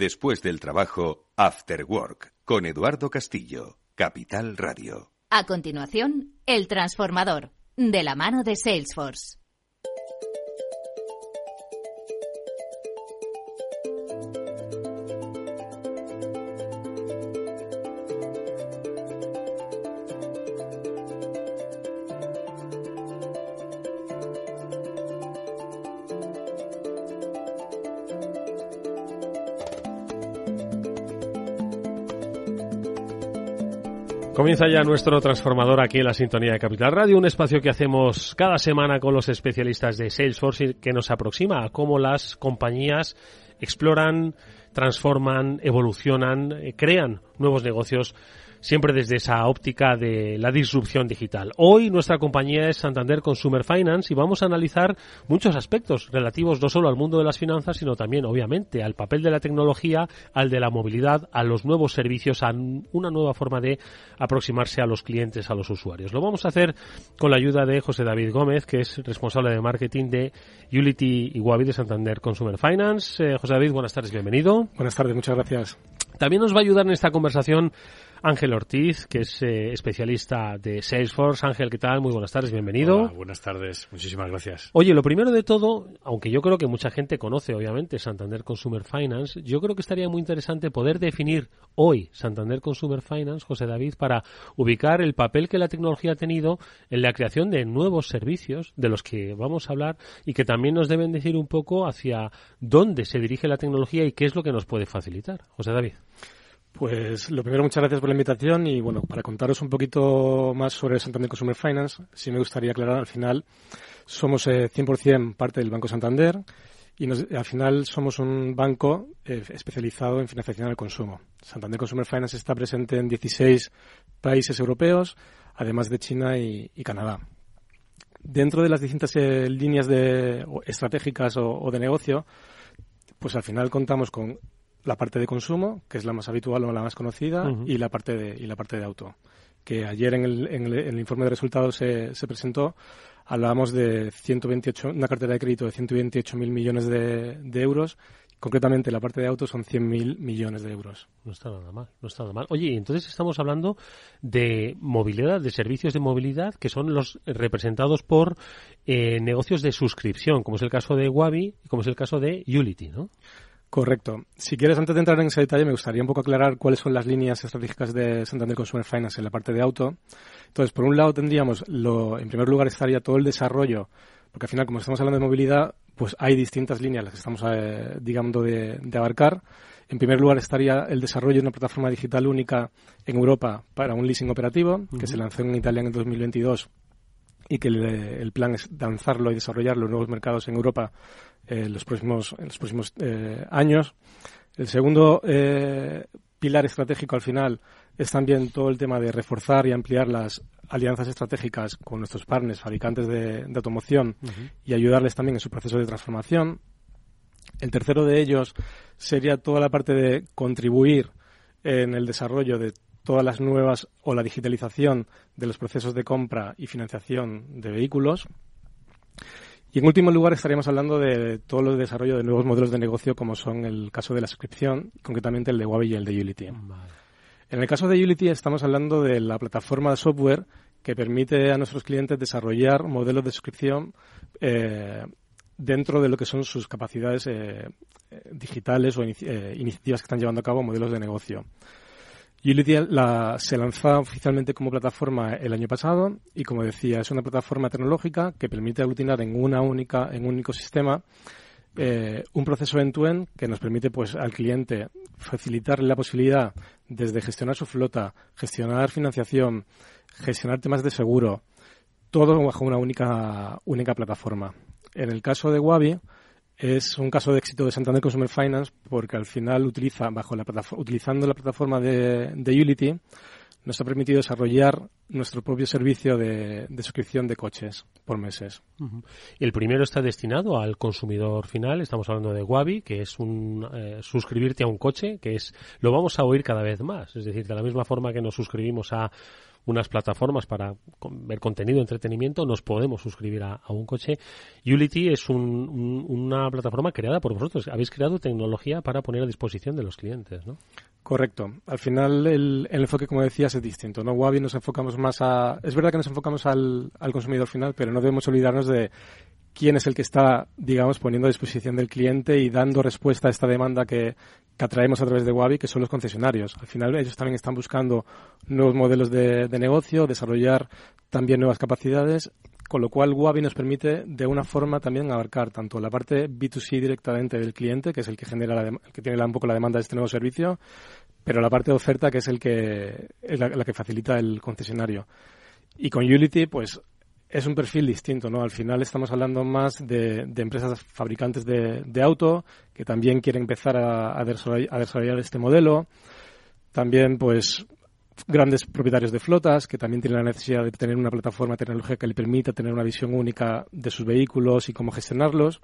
Después del trabajo, After Work, con Eduardo Castillo, Capital Radio. A continuación, El Transformador, de la mano de Salesforce. Comienza ya nuestro transformador aquí en la sintonía de Capital Radio, un espacio que hacemos cada semana con los especialistas de Salesforce y que nos aproxima a cómo las compañías exploran, transforman, evolucionan, eh, crean nuevos negocios siempre desde esa óptica de la disrupción digital. Hoy nuestra compañía es Santander Consumer Finance y vamos a analizar muchos aspectos relativos no solo al mundo de las finanzas, sino también, obviamente, al papel de la tecnología, al de la movilidad, a los nuevos servicios, a una nueva forma de aproximarse a los clientes, a los usuarios. Lo vamos a hacer con la ayuda de José David Gómez, que es responsable de marketing de Unity Iguavi de Santander Consumer Finance. Eh, José David, buenas tardes, bienvenido. Buenas tardes, muchas gracias. También nos va a ayudar en esta conversación Ángel Ortiz, que es eh, especialista de Salesforce. Ángel, ¿qué tal? Muy buenas tardes, bienvenido. Hola, buenas tardes, muchísimas gracias. Oye, lo primero de todo, aunque yo creo que mucha gente conoce, obviamente, Santander Consumer Finance, yo creo que estaría muy interesante poder definir hoy Santander Consumer Finance, José David, para ubicar el papel que la tecnología ha tenido en la creación de nuevos servicios de los que vamos a hablar y que también nos deben decir un poco hacia dónde se dirige la tecnología y qué es lo que nos puede facilitar. José David. Pues lo primero, muchas gracias por la invitación y bueno, para contaros un poquito más sobre Santander Consumer Finance, sí me gustaría aclarar al final, somos 100% eh, parte del Banco Santander y al final somos un banco eh, especializado en financiación al consumo. Santander Consumer Finance está presente en 16 países europeos, además de China y, Canadá. Dentro de las distintas eh, líneas de, estratégicas o de negocio, pues al final contamos con la parte de consumo, que es la más habitual o la más conocida, y la parte de y la parte de auto. Que ayer en el, en el, informe de resultados se, se, presentó, hablábamos de 128, una cartera de crédito de 128.000 millones de, de euros Concretamente, la parte de auto son 100.000 millones de euros. No está nada mal, no está nada mal. Oye, entonces estamos hablando de movilidad, de servicios de movilidad que son los representados por eh, negocios de suscripción, como es el caso de Wabi y como es el caso de Unity, ¿no? Correcto. Si quieres, antes de entrar en ese detalle, me gustaría un poco aclarar cuáles son las líneas estratégicas de Santander Consumer Finance en la parte de auto. Entonces, por un lado tendríamos, lo, en primer lugar, estaría todo el desarrollo, porque al final, como estamos hablando de movilidad, pues hay distintas líneas las que estamos, eh, digamos, de, abarcar. En primer lugar estaría el desarrollo de una plataforma digital única en Europa para un leasing operativo, que se lanzó en Italia en el 2022 y que el, plan es lanzarlo y desarrollarlo en nuevos mercados en Europa eh, los próximos, en los próximos eh, años. El segundo eh, pilar estratégico al final es también todo el tema de reforzar y ampliar las alianzas estratégicas con nuestros partners, fabricantes de, automoción y ayudarles también en su proceso de transformación. El tercero de ellos sería toda la parte de contribuir en el desarrollo de todas las nuevas o la digitalización de los procesos de compra y financiación de vehículos. Y en último lugar estaríamos hablando de todo el desarrollo de nuevos modelos de negocio como son el caso de la suscripción, concretamente el de Huawei y el de Unity. En el caso de Unity estamos hablando de la plataforma de software que permite a nuestros clientes desarrollar modelos de suscripción eh, dentro de lo que son sus capacidades eh, eh, digitales o iniciativas que están llevando a cabo modelos de negocio. Unity se lanzó oficialmente como plataforma el año pasado y, como decía, es una plataforma tecnológica que permite aglutinar en una única, en un único sistema eh, un proceso end-to-end que nos permite pues al cliente facilitarle la posibilidad desde gestionar su flota, gestionar financiación, gestionar temas de seguro, todo bajo una única, única plataforma. En el caso de Wabi, es un caso de éxito de Santander Consumer Finance porque al final utiliza bajo la utilizando la plataforma de, de Unity nos ha permitido desarrollar nuestro propio servicio de, suscripción de coches por meses. El primero está destinado al consumidor final. Estamos hablando de Wabi, que es un eh, suscribirte a un coche, que es lo vamos a oír cada vez más. Es decir, de la misma forma que nos suscribimos a unas plataformas para ver contenido, entretenimiento, nos podemos suscribir a, un coche. Unity es una plataforma creada por vosotros. Habéis creado tecnología para poner a disposición de los clientes, ¿no? Correcto. Al final el, enfoque, como decías, es distinto. ¿no? Wabi nos enfocamos más a... Es verdad que nos enfocamos al, al consumidor final, pero no debemos olvidarnos de quién es el que está, digamos, poniendo a disposición del cliente y dando respuesta a esta demanda que, que atraemos a través de Wabi, que son los concesionarios. Al final ellos también están buscando nuevos modelos de, negocio, desarrollar también nuevas capacidades, con lo cual Wabi nos permite de una forma también abarcar tanto la parte B2C directamente del cliente, que es el que genera la el que tiene un poco la demanda de este nuevo servicio, pero la parte de oferta que es el que es la que facilita el concesionario. Y con Unity, pues es un perfil distinto, ¿no? Al final estamos hablando más de, empresas fabricantes de, auto que también quieren empezar a, desarrollar, este modelo. También, pues, grandes propietarios de flotas que también tienen la necesidad de tener una plataforma tecnológica que le permita tener una visión única de sus vehículos y cómo gestionarlos.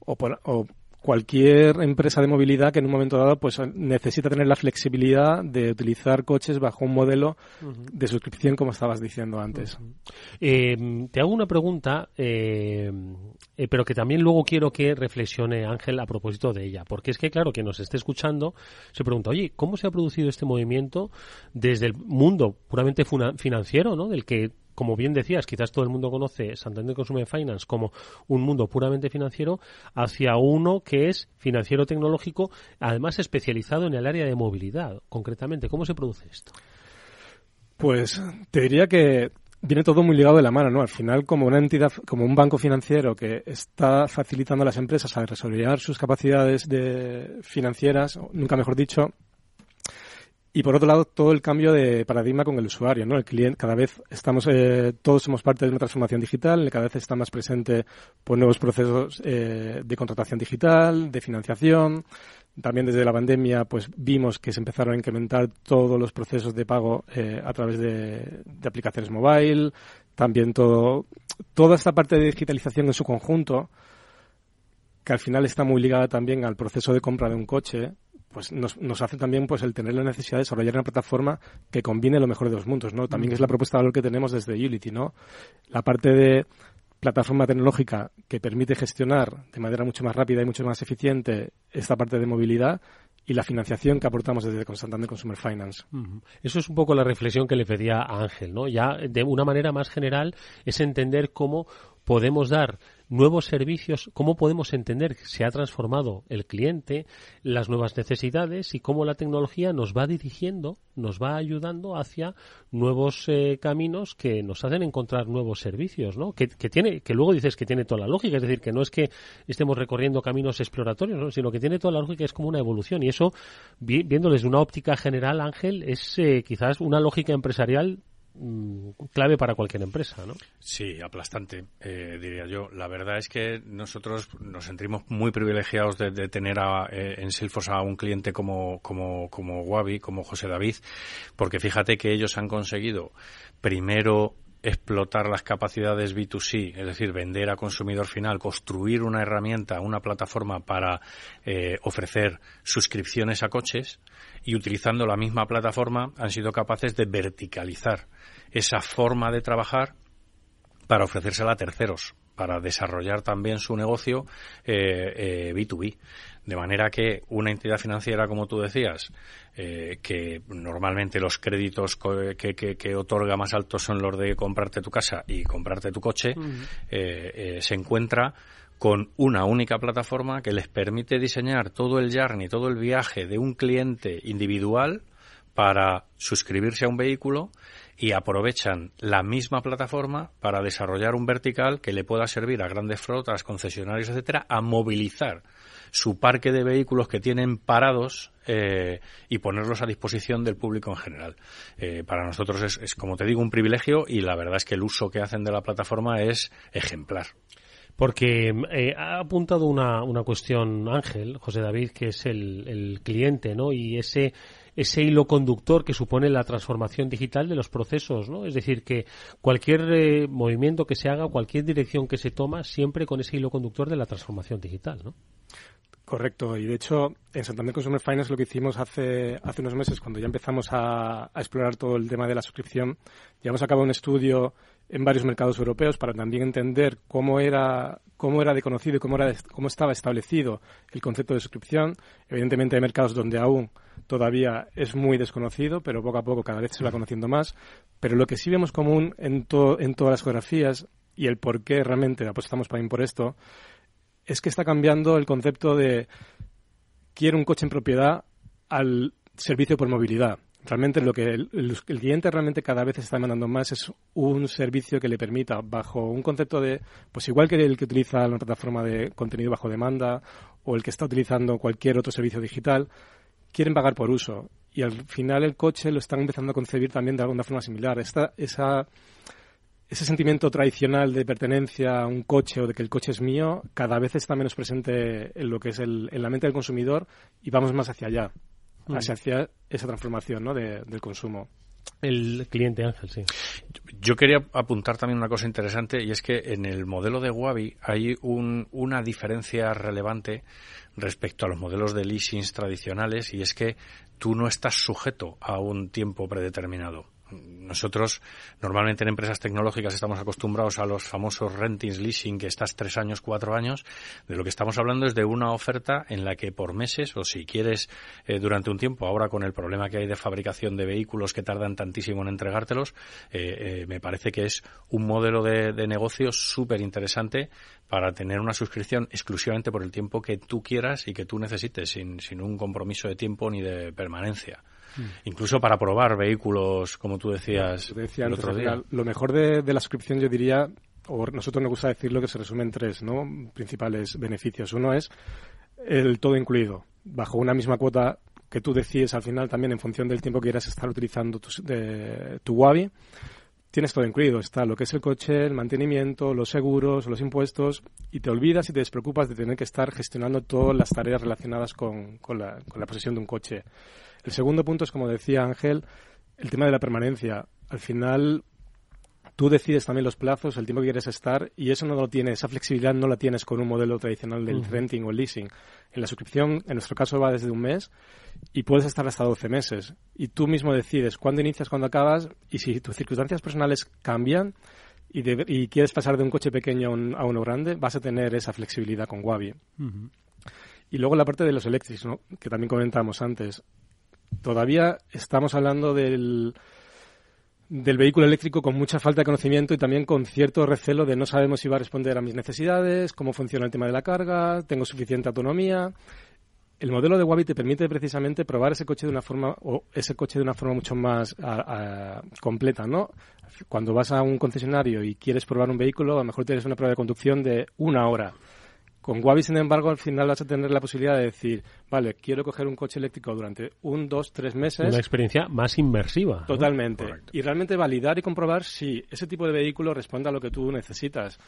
O, o cualquier empresa de movilidad que en un momento dado pues necesita tener la flexibilidad de utilizar coches bajo un modelo de suscripción como estabas diciendo antes. Eh, te hago una pregunta, eh, eh, pero que también luego quiero que reflexione Ángel a propósito de ella, porque es que claro que nos esté escuchando se pregunta, oye, ¿cómo se ha producido este movimiento desde el mundo puramente financiero, ¿no? Del que como bien decías, quizás todo el mundo conoce Santander Consumer Finance como un mundo puramente financiero, hacia uno que es financiero tecnológico, además especializado en el área de movilidad. Concretamente, ¿cómo se produce esto? Pues te diría que viene todo muy ligado de la mano, ¿no? Al final, como una entidad, como un banco financiero que está facilitando a las empresas a desarrollar sus capacidades de financieras, nunca mejor dicho, y por otro lado, todo el cambio de paradigma con el usuario, ¿no? El cliente, cada vez estamos, eh, todos somos parte de una transformación digital, cada vez está más presente por nuevos procesos eh, de contratación digital, de financiación. También desde la pandemia, pues vimos que se empezaron a incrementar todos los procesos de pago eh, a través de, de aplicaciones mobile. También todo, toda esta parte de digitalización en su conjunto, que al final está muy ligada también al proceso de compra de un coche, pues nos, nos, hace también pues el tener la necesidad de desarrollar una plataforma que combine lo mejor de los mundos, ¿no? También es la propuesta de valor que tenemos desde Unity, ¿no? La parte de plataforma tecnológica que permite gestionar de manera mucho más rápida y mucho más eficiente esta parte de movilidad y la financiación que aportamos desde Santander Consumer Finance. Eso es un poco la reflexión que le pedía a Ángel, ¿no? Ya de una manera más general es entender cómo podemos dar nuevos servicios, cómo podemos entender que se ha transformado el cliente, las nuevas necesidades y cómo la tecnología nos va dirigiendo, nos va ayudando hacia nuevos eh, caminos que nos hacen encontrar nuevos servicios, ¿no? Que, tiene, que luego dices que tiene toda la lógica, es decir, que no es que estemos recorriendo caminos exploratorios, sino que tiene toda la lógica, es como una evolución y eso, viéndolo desde una óptica general, Ángel, es eh, quizás una lógica empresarial Mm, clave para cualquier empresa, ¿no? Sí, aplastante, eh, diría yo. La verdad es que nosotros nos sentimos muy privilegiados de, tener eh, en Salesforce a un cliente como, como, como Wabi, como José David, porque fíjate que ellos han conseguido primero explotar las capacidades B2C, es decir, vender a consumidor final, construir una herramienta, una plataforma para eh, ofrecer suscripciones a coches y utilizando la misma plataforma han sido capaces de verticalizar esa forma de trabajar para ofrecérsela a terceros, para desarrollar también su negocio eh, eh, B2B. De manera que una entidad financiera, como tú decías, eh, que normalmente los créditos que, que, otorga más altos son los de comprarte tu casa y comprarte tu coche, se encuentra con una única plataforma que les permite diseñar todo el journey, todo el viaje de un cliente individual para suscribirse a un vehículo y aprovechan la misma plataforma para desarrollar un vertical que le pueda servir a grandes flotas, concesionarios, etcétera, a movilizar su parque de vehículos que tienen parados eh, y ponerlos a disposición del público en general. Eh, para nosotros es, es, como te digo, un privilegio y la verdad es que el uso que hacen de la plataforma es ejemplar. Porque eh, ha apuntado una, una cuestión Ángel, José David, que es el, el cliente, ¿no? Y ese ese hilo conductor que supone la transformación digital de los procesos, ¿no? Es decir, que cualquier movimiento que se haga, cualquier dirección que se toma, siempre con ese hilo conductor de la transformación digital, ¿no? Correcto, y de hecho en Santander Consumer Finance lo que hicimos hace, hace unos meses, cuando ya empezamos a, explorar todo el tema de la suscripción, llevamos a cabo un estudio en varios mercados europeos para también entender cómo era, cómo era de conocido y cómo, era, cómo estaba establecido el concepto de suscripción. Evidentemente hay mercados donde aún todavía es muy desconocido, pero poco a poco cada vez se va conociendo más. Pero lo que sí vemos común en, en todas las geografías y el por qué realmente apostamos también por esto es que está cambiando el concepto de quiero un coche en propiedad al servicio por movilidad. Realmente lo que el, cliente realmente cada vez está demandando más es un servicio que le permita, bajo un concepto de, pues igual que el que utiliza una plataforma de contenido bajo demanda o el que está utilizando cualquier otro servicio digital, quieren pagar por uso. Y al final el coche lo están empezando a concebir también de alguna forma similar. Esta, esa, ese sentimiento tradicional de pertenencia a un coche o de que el coche es mío cada vez está menos presente en lo que es el, en la mente del consumidor y vamos más hacia allá. mm. hacia esa transformación ¿no? del consumo. El cliente Ángel, sí. Yo quería apuntar también una cosa interesante y es que en el modelo de Wabi hay una diferencia relevante respecto a los modelos de leasings tradicionales y es que tú no estás sujeto a un tiempo predeterminado. Nosotros normalmente en empresas tecnológicas estamos acostumbrados a los famosos rentings leasing que estás tres años, cuatro años. De lo que estamos hablando es de una oferta en la que por meses o si quieres eh, durante un tiempo, ahora con el problema que hay de fabricación de vehículos que tardan tantísimo en entregártelos, eh, eh, me parece que es un modelo de, negocio súper interesante para tener una suscripción exclusivamente por el tiempo que tú quieras y que tú necesites, sin, sin un compromiso de tiempo ni de permanencia. Mm. Incluso para probar vehículos, como tú decías el otro día. Lo mejor de, la suscripción, yo diría, o nosotros nos gusta decirlo, que se resume en tres ¿no? principales beneficios. Uno es el todo incluido. Bajo una misma cuota que tú decides al final también en función del tiempo que quieras estar utilizando tu, de, tu Wabi, tienes todo incluido. Está lo que es el coche, el mantenimiento, los seguros, los impuestos, y te olvidas y te despreocupas de tener que estar gestionando todas las tareas relacionadas con, con, la, con la posesión de un coche. El segundo punto es, como decía Ángel, el tema de la permanencia. Al final, tú decides también los plazos, el tiempo que quieres estar, y eso no lo tienes, esa flexibilidad no la tienes con un modelo tradicional del renting o el leasing. En la suscripción, en nuestro caso, va desde un mes y puedes estar hasta 12 meses. Y tú mismo decides cuándo inicias, cuándo acabas, y si tus circunstancias personales cambian y, quieres pasar de un coche pequeño a, uno grande, vas a tener esa flexibilidad con Wabi. Y luego la parte de los eléctricos, que también comentamos antes todavía estamos hablando del, del vehículo eléctrico con mucha falta de conocimiento y también con cierto recelo de no sabemos si va a responder a mis necesidades, cómo funciona el tema de la carga, tengo suficiente autonomía. El modelo de Wabi te permite precisamente probar ese coche de una forma o ese coche de una forma mucho más completa, ¿no? Cuando vas a un concesionario y quieres probar un vehículo, a lo mejor tienes una prueba de conducción de una hora con Wabi, sin embargo, al final vas a tener la posibilidad de decir, vale, quiero coger un coche eléctrico durante un, dos, tres meses. Una experiencia más inmersiva. Totalmente. Y realmente validar y comprobar si ese tipo de vehículo responde a lo que tú necesitas.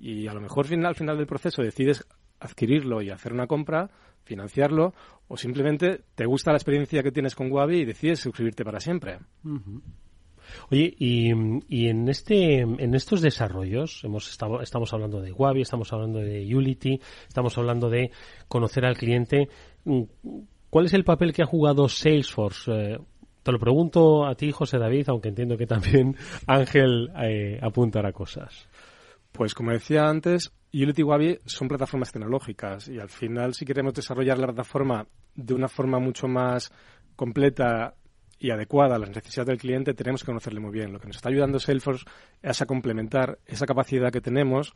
Y a lo mejor al final del proceso decides adquirirlo y hacer una compra, financiarlo, o simplemente te gusta la experiencia que tienes con Wabi y decides suscribirte para siempre. Oye, y, en este, en estos desarrollos, hemos estado, estamos hablando de Wabi, estamos hablando de Unity, estamos hablando de conocer al cliente. ¿Cuál es el papel que ha jugado Salesforce? Eh, te lo pregunto a ti, José David, aunque entiendo que también Ángel eh, apuntará cosas. Pues como decía antes, Unity y Wabi son plataformas tecnológicas y al final si queremos desarrollar la plataforma de una forma mucho más completa y adecuada a las necesidades del cliente, tenemos que conocerle muy bien. Lo que nos está ayudando Salesforce es a complementar esa capacidad que tenemos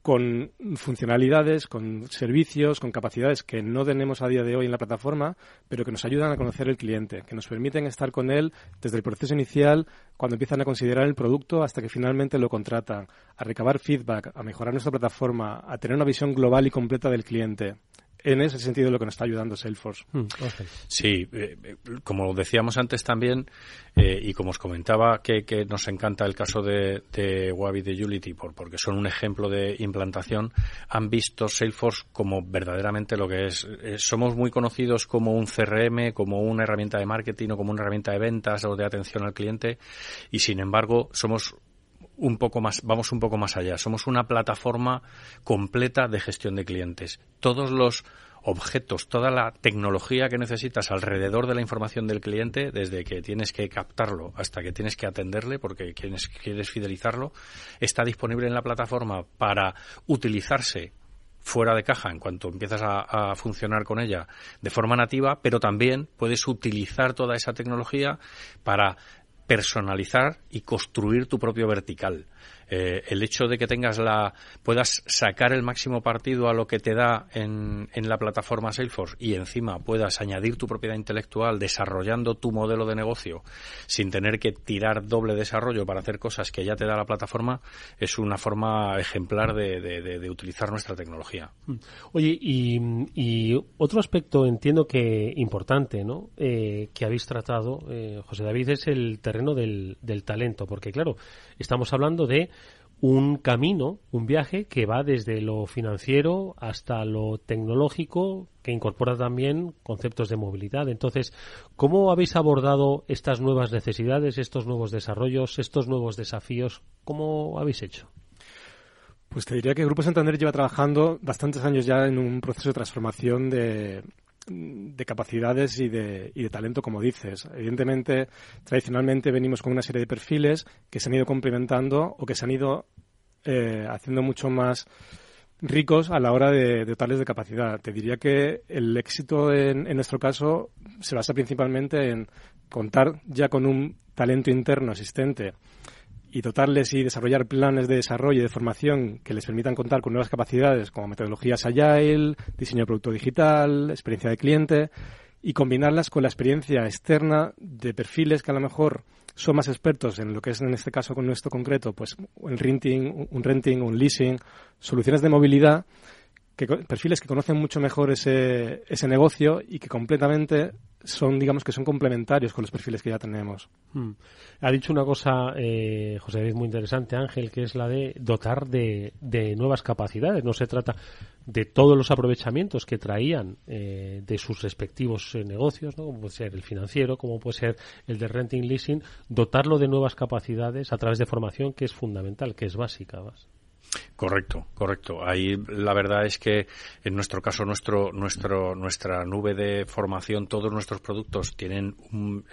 con funcionalidades, con servicios, con capacidades que no tenemos a día de hoy en la plataforma, pero que nos ayudan a conocer el cliente, que nos permiten estar con él desde el proceso inicial, cuando empiezan a considerar el producto, hasta que finalmente lo contratan, a recabar feedback, a mejorar nuestra plataforma, a tener una visión global y completa del cliente en ese sentido lo que nos está ayudando Salesforce. Hmm, sí, eh, eh, como decíamos antes también, eh, y como os comentaba, que, nos encanta el caso de, de Wabi de Unity, por, porque son un ejemplo de implantación, han visto Salesforce como verdaderamente lo que es. somos muy conocidos como un CRM, como una herramienta de marketing o como una herramienta de ventas o de atención al cliente, y sin embargo somos un poco más, vamos un poco más allá. Somos una plataforma completa de gestión de clientes. Todos los objetos, toda la tecnología que necesitas alrededor de la información del cliente, desde que tienes que captarlo hasta que tienes que atenderle, porque quieres, quieres fidelizarlo, está disponible en la plataforma para utilizarse fuera de caja en cuanto empiezas a, a, funcionar con ella de forma nativa, pero también puedes utilizar toda esa tecnología para personalizar y construir tu propio vertical. Eh, el hecho de que tengas la puedas sacar el máximo partido a lo que te da en, en, la plataforma Salesforce y encima puedas añadir tu propiedad intelectual desarrollando tu modelo de negocio sin tener que tirar doble desarrollo para hacer cosas que ya te da la plataforma es una forma ejemplar de, de, utilizar nuestra tecnología. Mm. Oye, y, otro aspecto entiendo que importante ¿no? Eh, que habéis tratado, eh, José David, es el terreno del, del talento, porque claro, estamos hablando de un camino, un viaje que va desde lo financiero hasta lo tecnológico, que incorpora también conceptos de movilidad. Entonces, ¿cómo habéis abordado estas nuevas necesidades, estos nuevos desarrollos, estos nuevos desafíos? ¿Cómo habéis hecho? Pues te diría que Grupo Santander lleva trabajando bastantes años ya en un proceso de transformación de, de capacidades y de, y de talento, como dices. Evidentemente, tradicionalmente venimos con una serie de perfiles que se han ido complementando o que se han ido eh, haciendo mucho más ricos a la hora de, dotarles de capacidad. Te diría que el éxito en, en, nuestro caso se basa principalmente en contar ya con un talento interno existente y dotarles y desarrollar planes de desarrollo y de formación que les permitan contar con nuevas capacidades como metodologías agile, diseño de producto digital, experiencia de cliente y combinarlas con la experiencia externa de perfiles que a lo mejor son más expertos en lo que es en este caso con nuestro concreto, pues un renting, un renting, un leasing, soluciones de movilidad, que, perfiles que conocen mucho mejor ese, ese negocio y que completamente son, digamos, que son complementarios con los perfiles que ya tenemos. Hmm. Ha dicho una cosa, eh, José David, muy interesante, Ángel, que es la de dotar de, de nuevas capacidades. No se trata de todos los aprovechamientos que traían eh, de sus respectivos eh, negocios, ¿no? como puede ser el financiero, como puede ser el de renting leasing, dotarlo de nuevas capacidades a través de formación que es fundamental, que es básica. Correcto, correcto. Ahí la verdad es que en nuestro caso nuestro, nuestro, nuestra nube de formación, todos nuestros productos tienen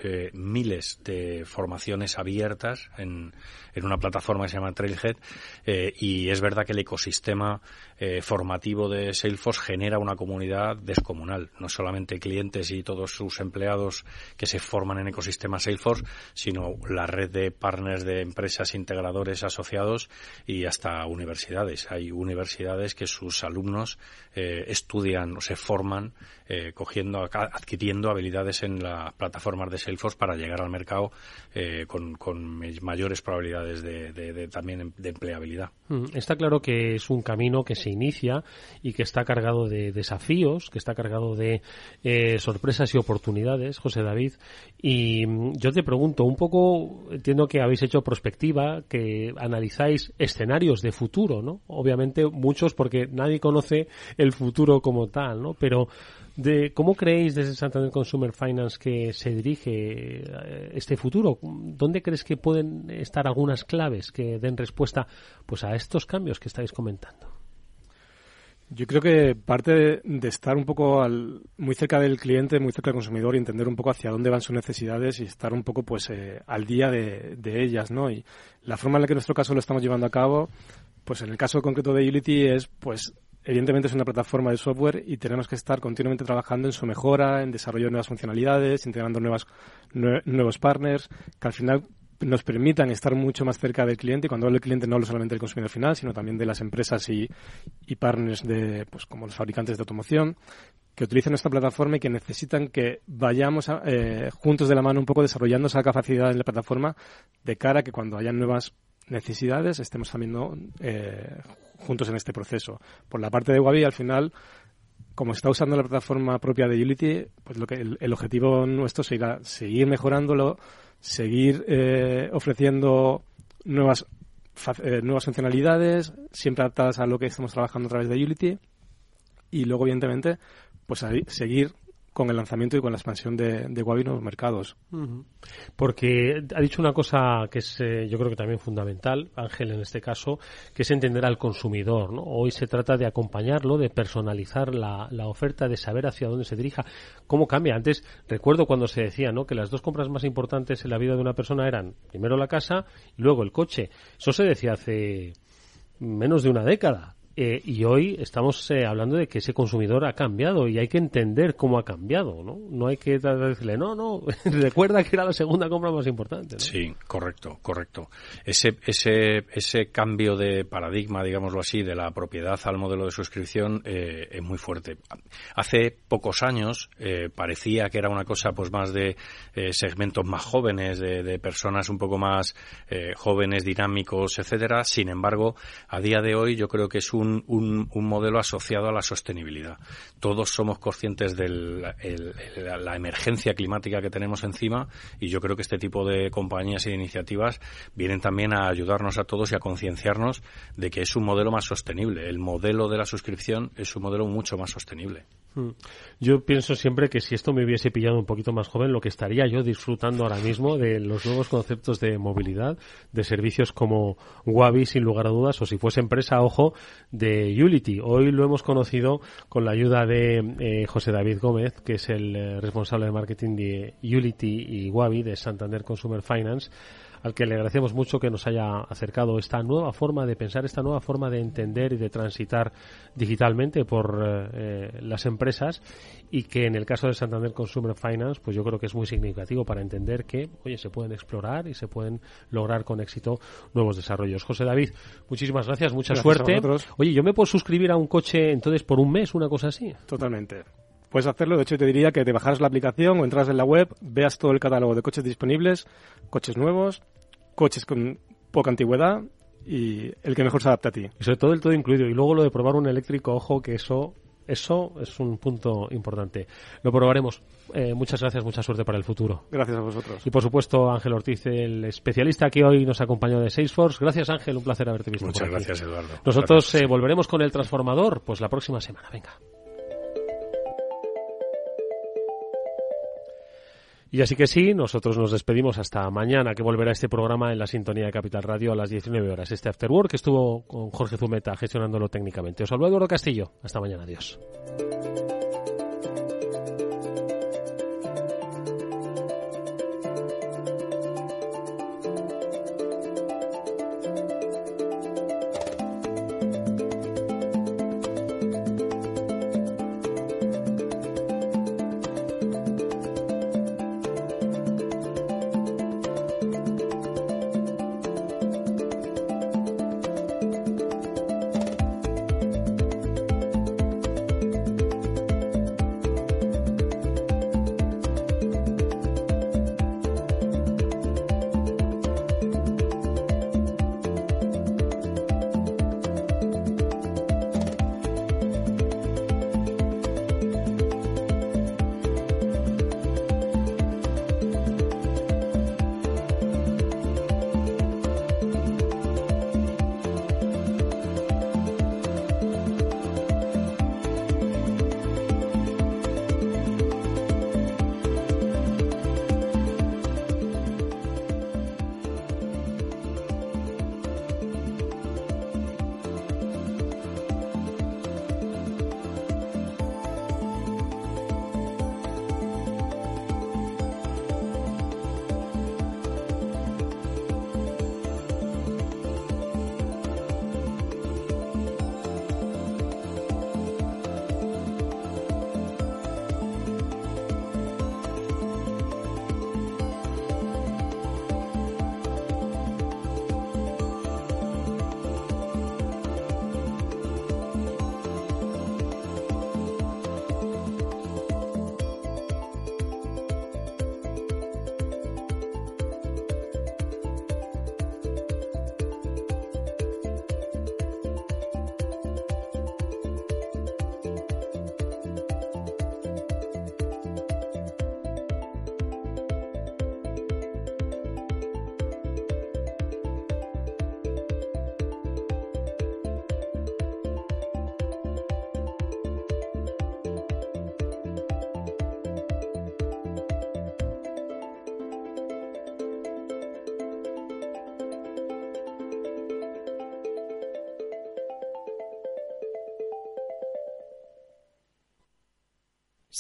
eh, miles de formaciones abiertas en, en, una plataforma que se llama Trailhead eh, y es verdad que el ecosistema eh, formativo de Salesforce genera una comunidad descomunal, no solamente clientes y todos sus empleados que se forman en ecosistema Salesforce, sino la red de partners de empresas, integradores, asociados y hasta universidades. Hay universidades que sus alumnos eh, estudian o se forman cogiendo, adquiriendo habilidades en las plataformas de Salesforce para llegar al mercado con, mayores probabilidades de, también de empleabilidad. Mm, está claro que es un camino que se inicia y que está cargado de desafíos, que está cargado de sorpresas y oportunidades, José David. Y mm, yo te pregunto, un poco entiendo que habéis hecho prospectiva, que analizáis escenarios de futuro, ¿no? Obviamente muchos porque nadie conoce el futuro como tal, ¿no? Pero de cómo creéis desde Santander Consumer Finance que se dirige eh, este futuro. ¿Dónde crees que pueden estar algunas claves que den respuesta pues a estos cambios que estáis comentando? Yo creo que parte de, estar un poco muy cerca del cliente, muy cerca del consumidor y entender un poco hacia dónde van sus necesidades y estar un poco pues eh, al día de, de, ellas, ¿no? Y la forma en la que en nuestro caso lo estamos llevando a cabo, pues en el caso concreto de Unity es pues evidentemente es una plataforma de software y tenemos que estar continuamente trabajando en su mejora, en desarrollo de nuevas funcionalidades, integrando nuevas, nuevos partners, que al final nos permitan estar mucho más cerca del cliente y cuando hablo del cliente no hablo solamente del consumidor final, sino también de las empresas y, y partners de, pues, como los fabricantes de automoción, que utilizan nuestra plataforma y que necesitan que vayamos eh, juntos de la mano un poco desarrollando esa capacidad en la plataforma de cara a que cuando haya nuevas necesidades estemos también eh, juntos en este proceso. Por la parte de Wabi, al final, como está usando la plataforma propia de Unity, pues lo que el, objetivo nuestro será seguir mejorándolo, seguir eh, ofreciendo nuevas eh, nuevas funcionalidades, siempre adaptadas a lo que estamos trabajando a través de Unity y luego evidentemente pues seguir con el lanzamiento y con la expansión de, de Wabi en los mercados. Porque ha dicho una cosa que es, eh, yo creo que también fundamental, Ángel en este caso, que es entender al consumidor. ¿no? Hoy se trata de acompañarlo, de personalizar la, la, oferta, de saber hacia dónde se dirija, cómo cambia. Antes recuerdo cuando se decía ¿no? que las dos compras más importantes en la vida de una persona eran primero la casa y luego el coche. Eso se decía hace menos de una década. Eh, y hoy estamos eh, hablando de que ese consumidor ha cambiado y hay que entender cómo ha cambiado, ¿no? No hay que decirle, no, no, recuerda que era la segunda compra más importante. Sí, correcto, correcto. Ese, ese, ese cambio de paradigma, digámoslo así, de la propiedad al modelo de suscripción eh, es muy fuerte. Hace pocos años parecía que era una cosa pues más de segmentos más jóvenes, de, de, personas un poco más jóvenes, dinámicos, etcétera. Sin embargo, a día de hoy yo creo que es un un, un, modelo asociado a la sostenibilidad. Todos somos conscientes de la emergencia climática que tenemos encima y yo creo que este tipo de compañías y de iniciativas vienen también a ayudarnos a todos y a concienciarnos de que es un modelo más sostenible. El modelo de la suscripción es un modelo mucho más sostenible. Mm. Yo pienso siempre que si esto me hubiese pillado un poquito más joven, lo que estaría yo disfrutando ahora mismo de los nuevos conceptos de movilidad, de servicios como Wabi, sin lugar a dudas, o si fuese empresa, ojo, de Unity. Hoy lo hemos conocido con la ayuda de eh, José David Gómez, que es el eh, responsable de marketing de Unity y Wabi de Santander Consumer Finance al que le agradecemos mucho que nos haya acercado esta nueva forma de pensar, esta nueva forma de entender y de transitar digitalmente por eh, las empresas y que en el caso de Santander Consumer Finance, pues yo creo que es muy significativo para entender que, oye, se pueden explorar y se pueden lograr con éxito nuevos desarrollos. José David, muchísimas gracias, mucha suerte. Oye, ¿yo me puedo suscribir a un coche entonces por un mes, una cosa así? Totalmente. Puedes hacerlo, de hecho te diría que te bajaras la aplicación o entras en la web, veas todo el catálogo de coches disponibles, coches nuevos, coches con poca antigüedad y el que mejor se adapte a ti. Y sobre todo el todo incluido. Y luego lo de probar un eléctrico, ojo, que eso eso es un punto importante. Lo probaremos. Eh, muchas gracias, mucha suerte para el futuro. Gracias a vosotros. Y por supuesto, Ángel Ortiz, el especialista que hoy nos acompañó de Salesforce. Gracias, Ángel. Un placer haberte visto. Muchas gracias, Eduardo. Nosotros eh, volveremos con el transformador, pues la próxima semana. Venga. Y así que sí, nosotros nos despedimos hasta mañana, que volverá este programa en la sintonía de Capital Radio a las 19 horas. Este After Work estuvo con Jorge Zumeta gestionándolo técnicamente. Os saludo Eduardo Castillo. Hasta mañana. Adiós.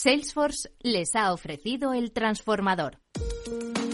Salesforce les ha ofrecido el transformador.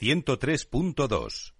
103.2.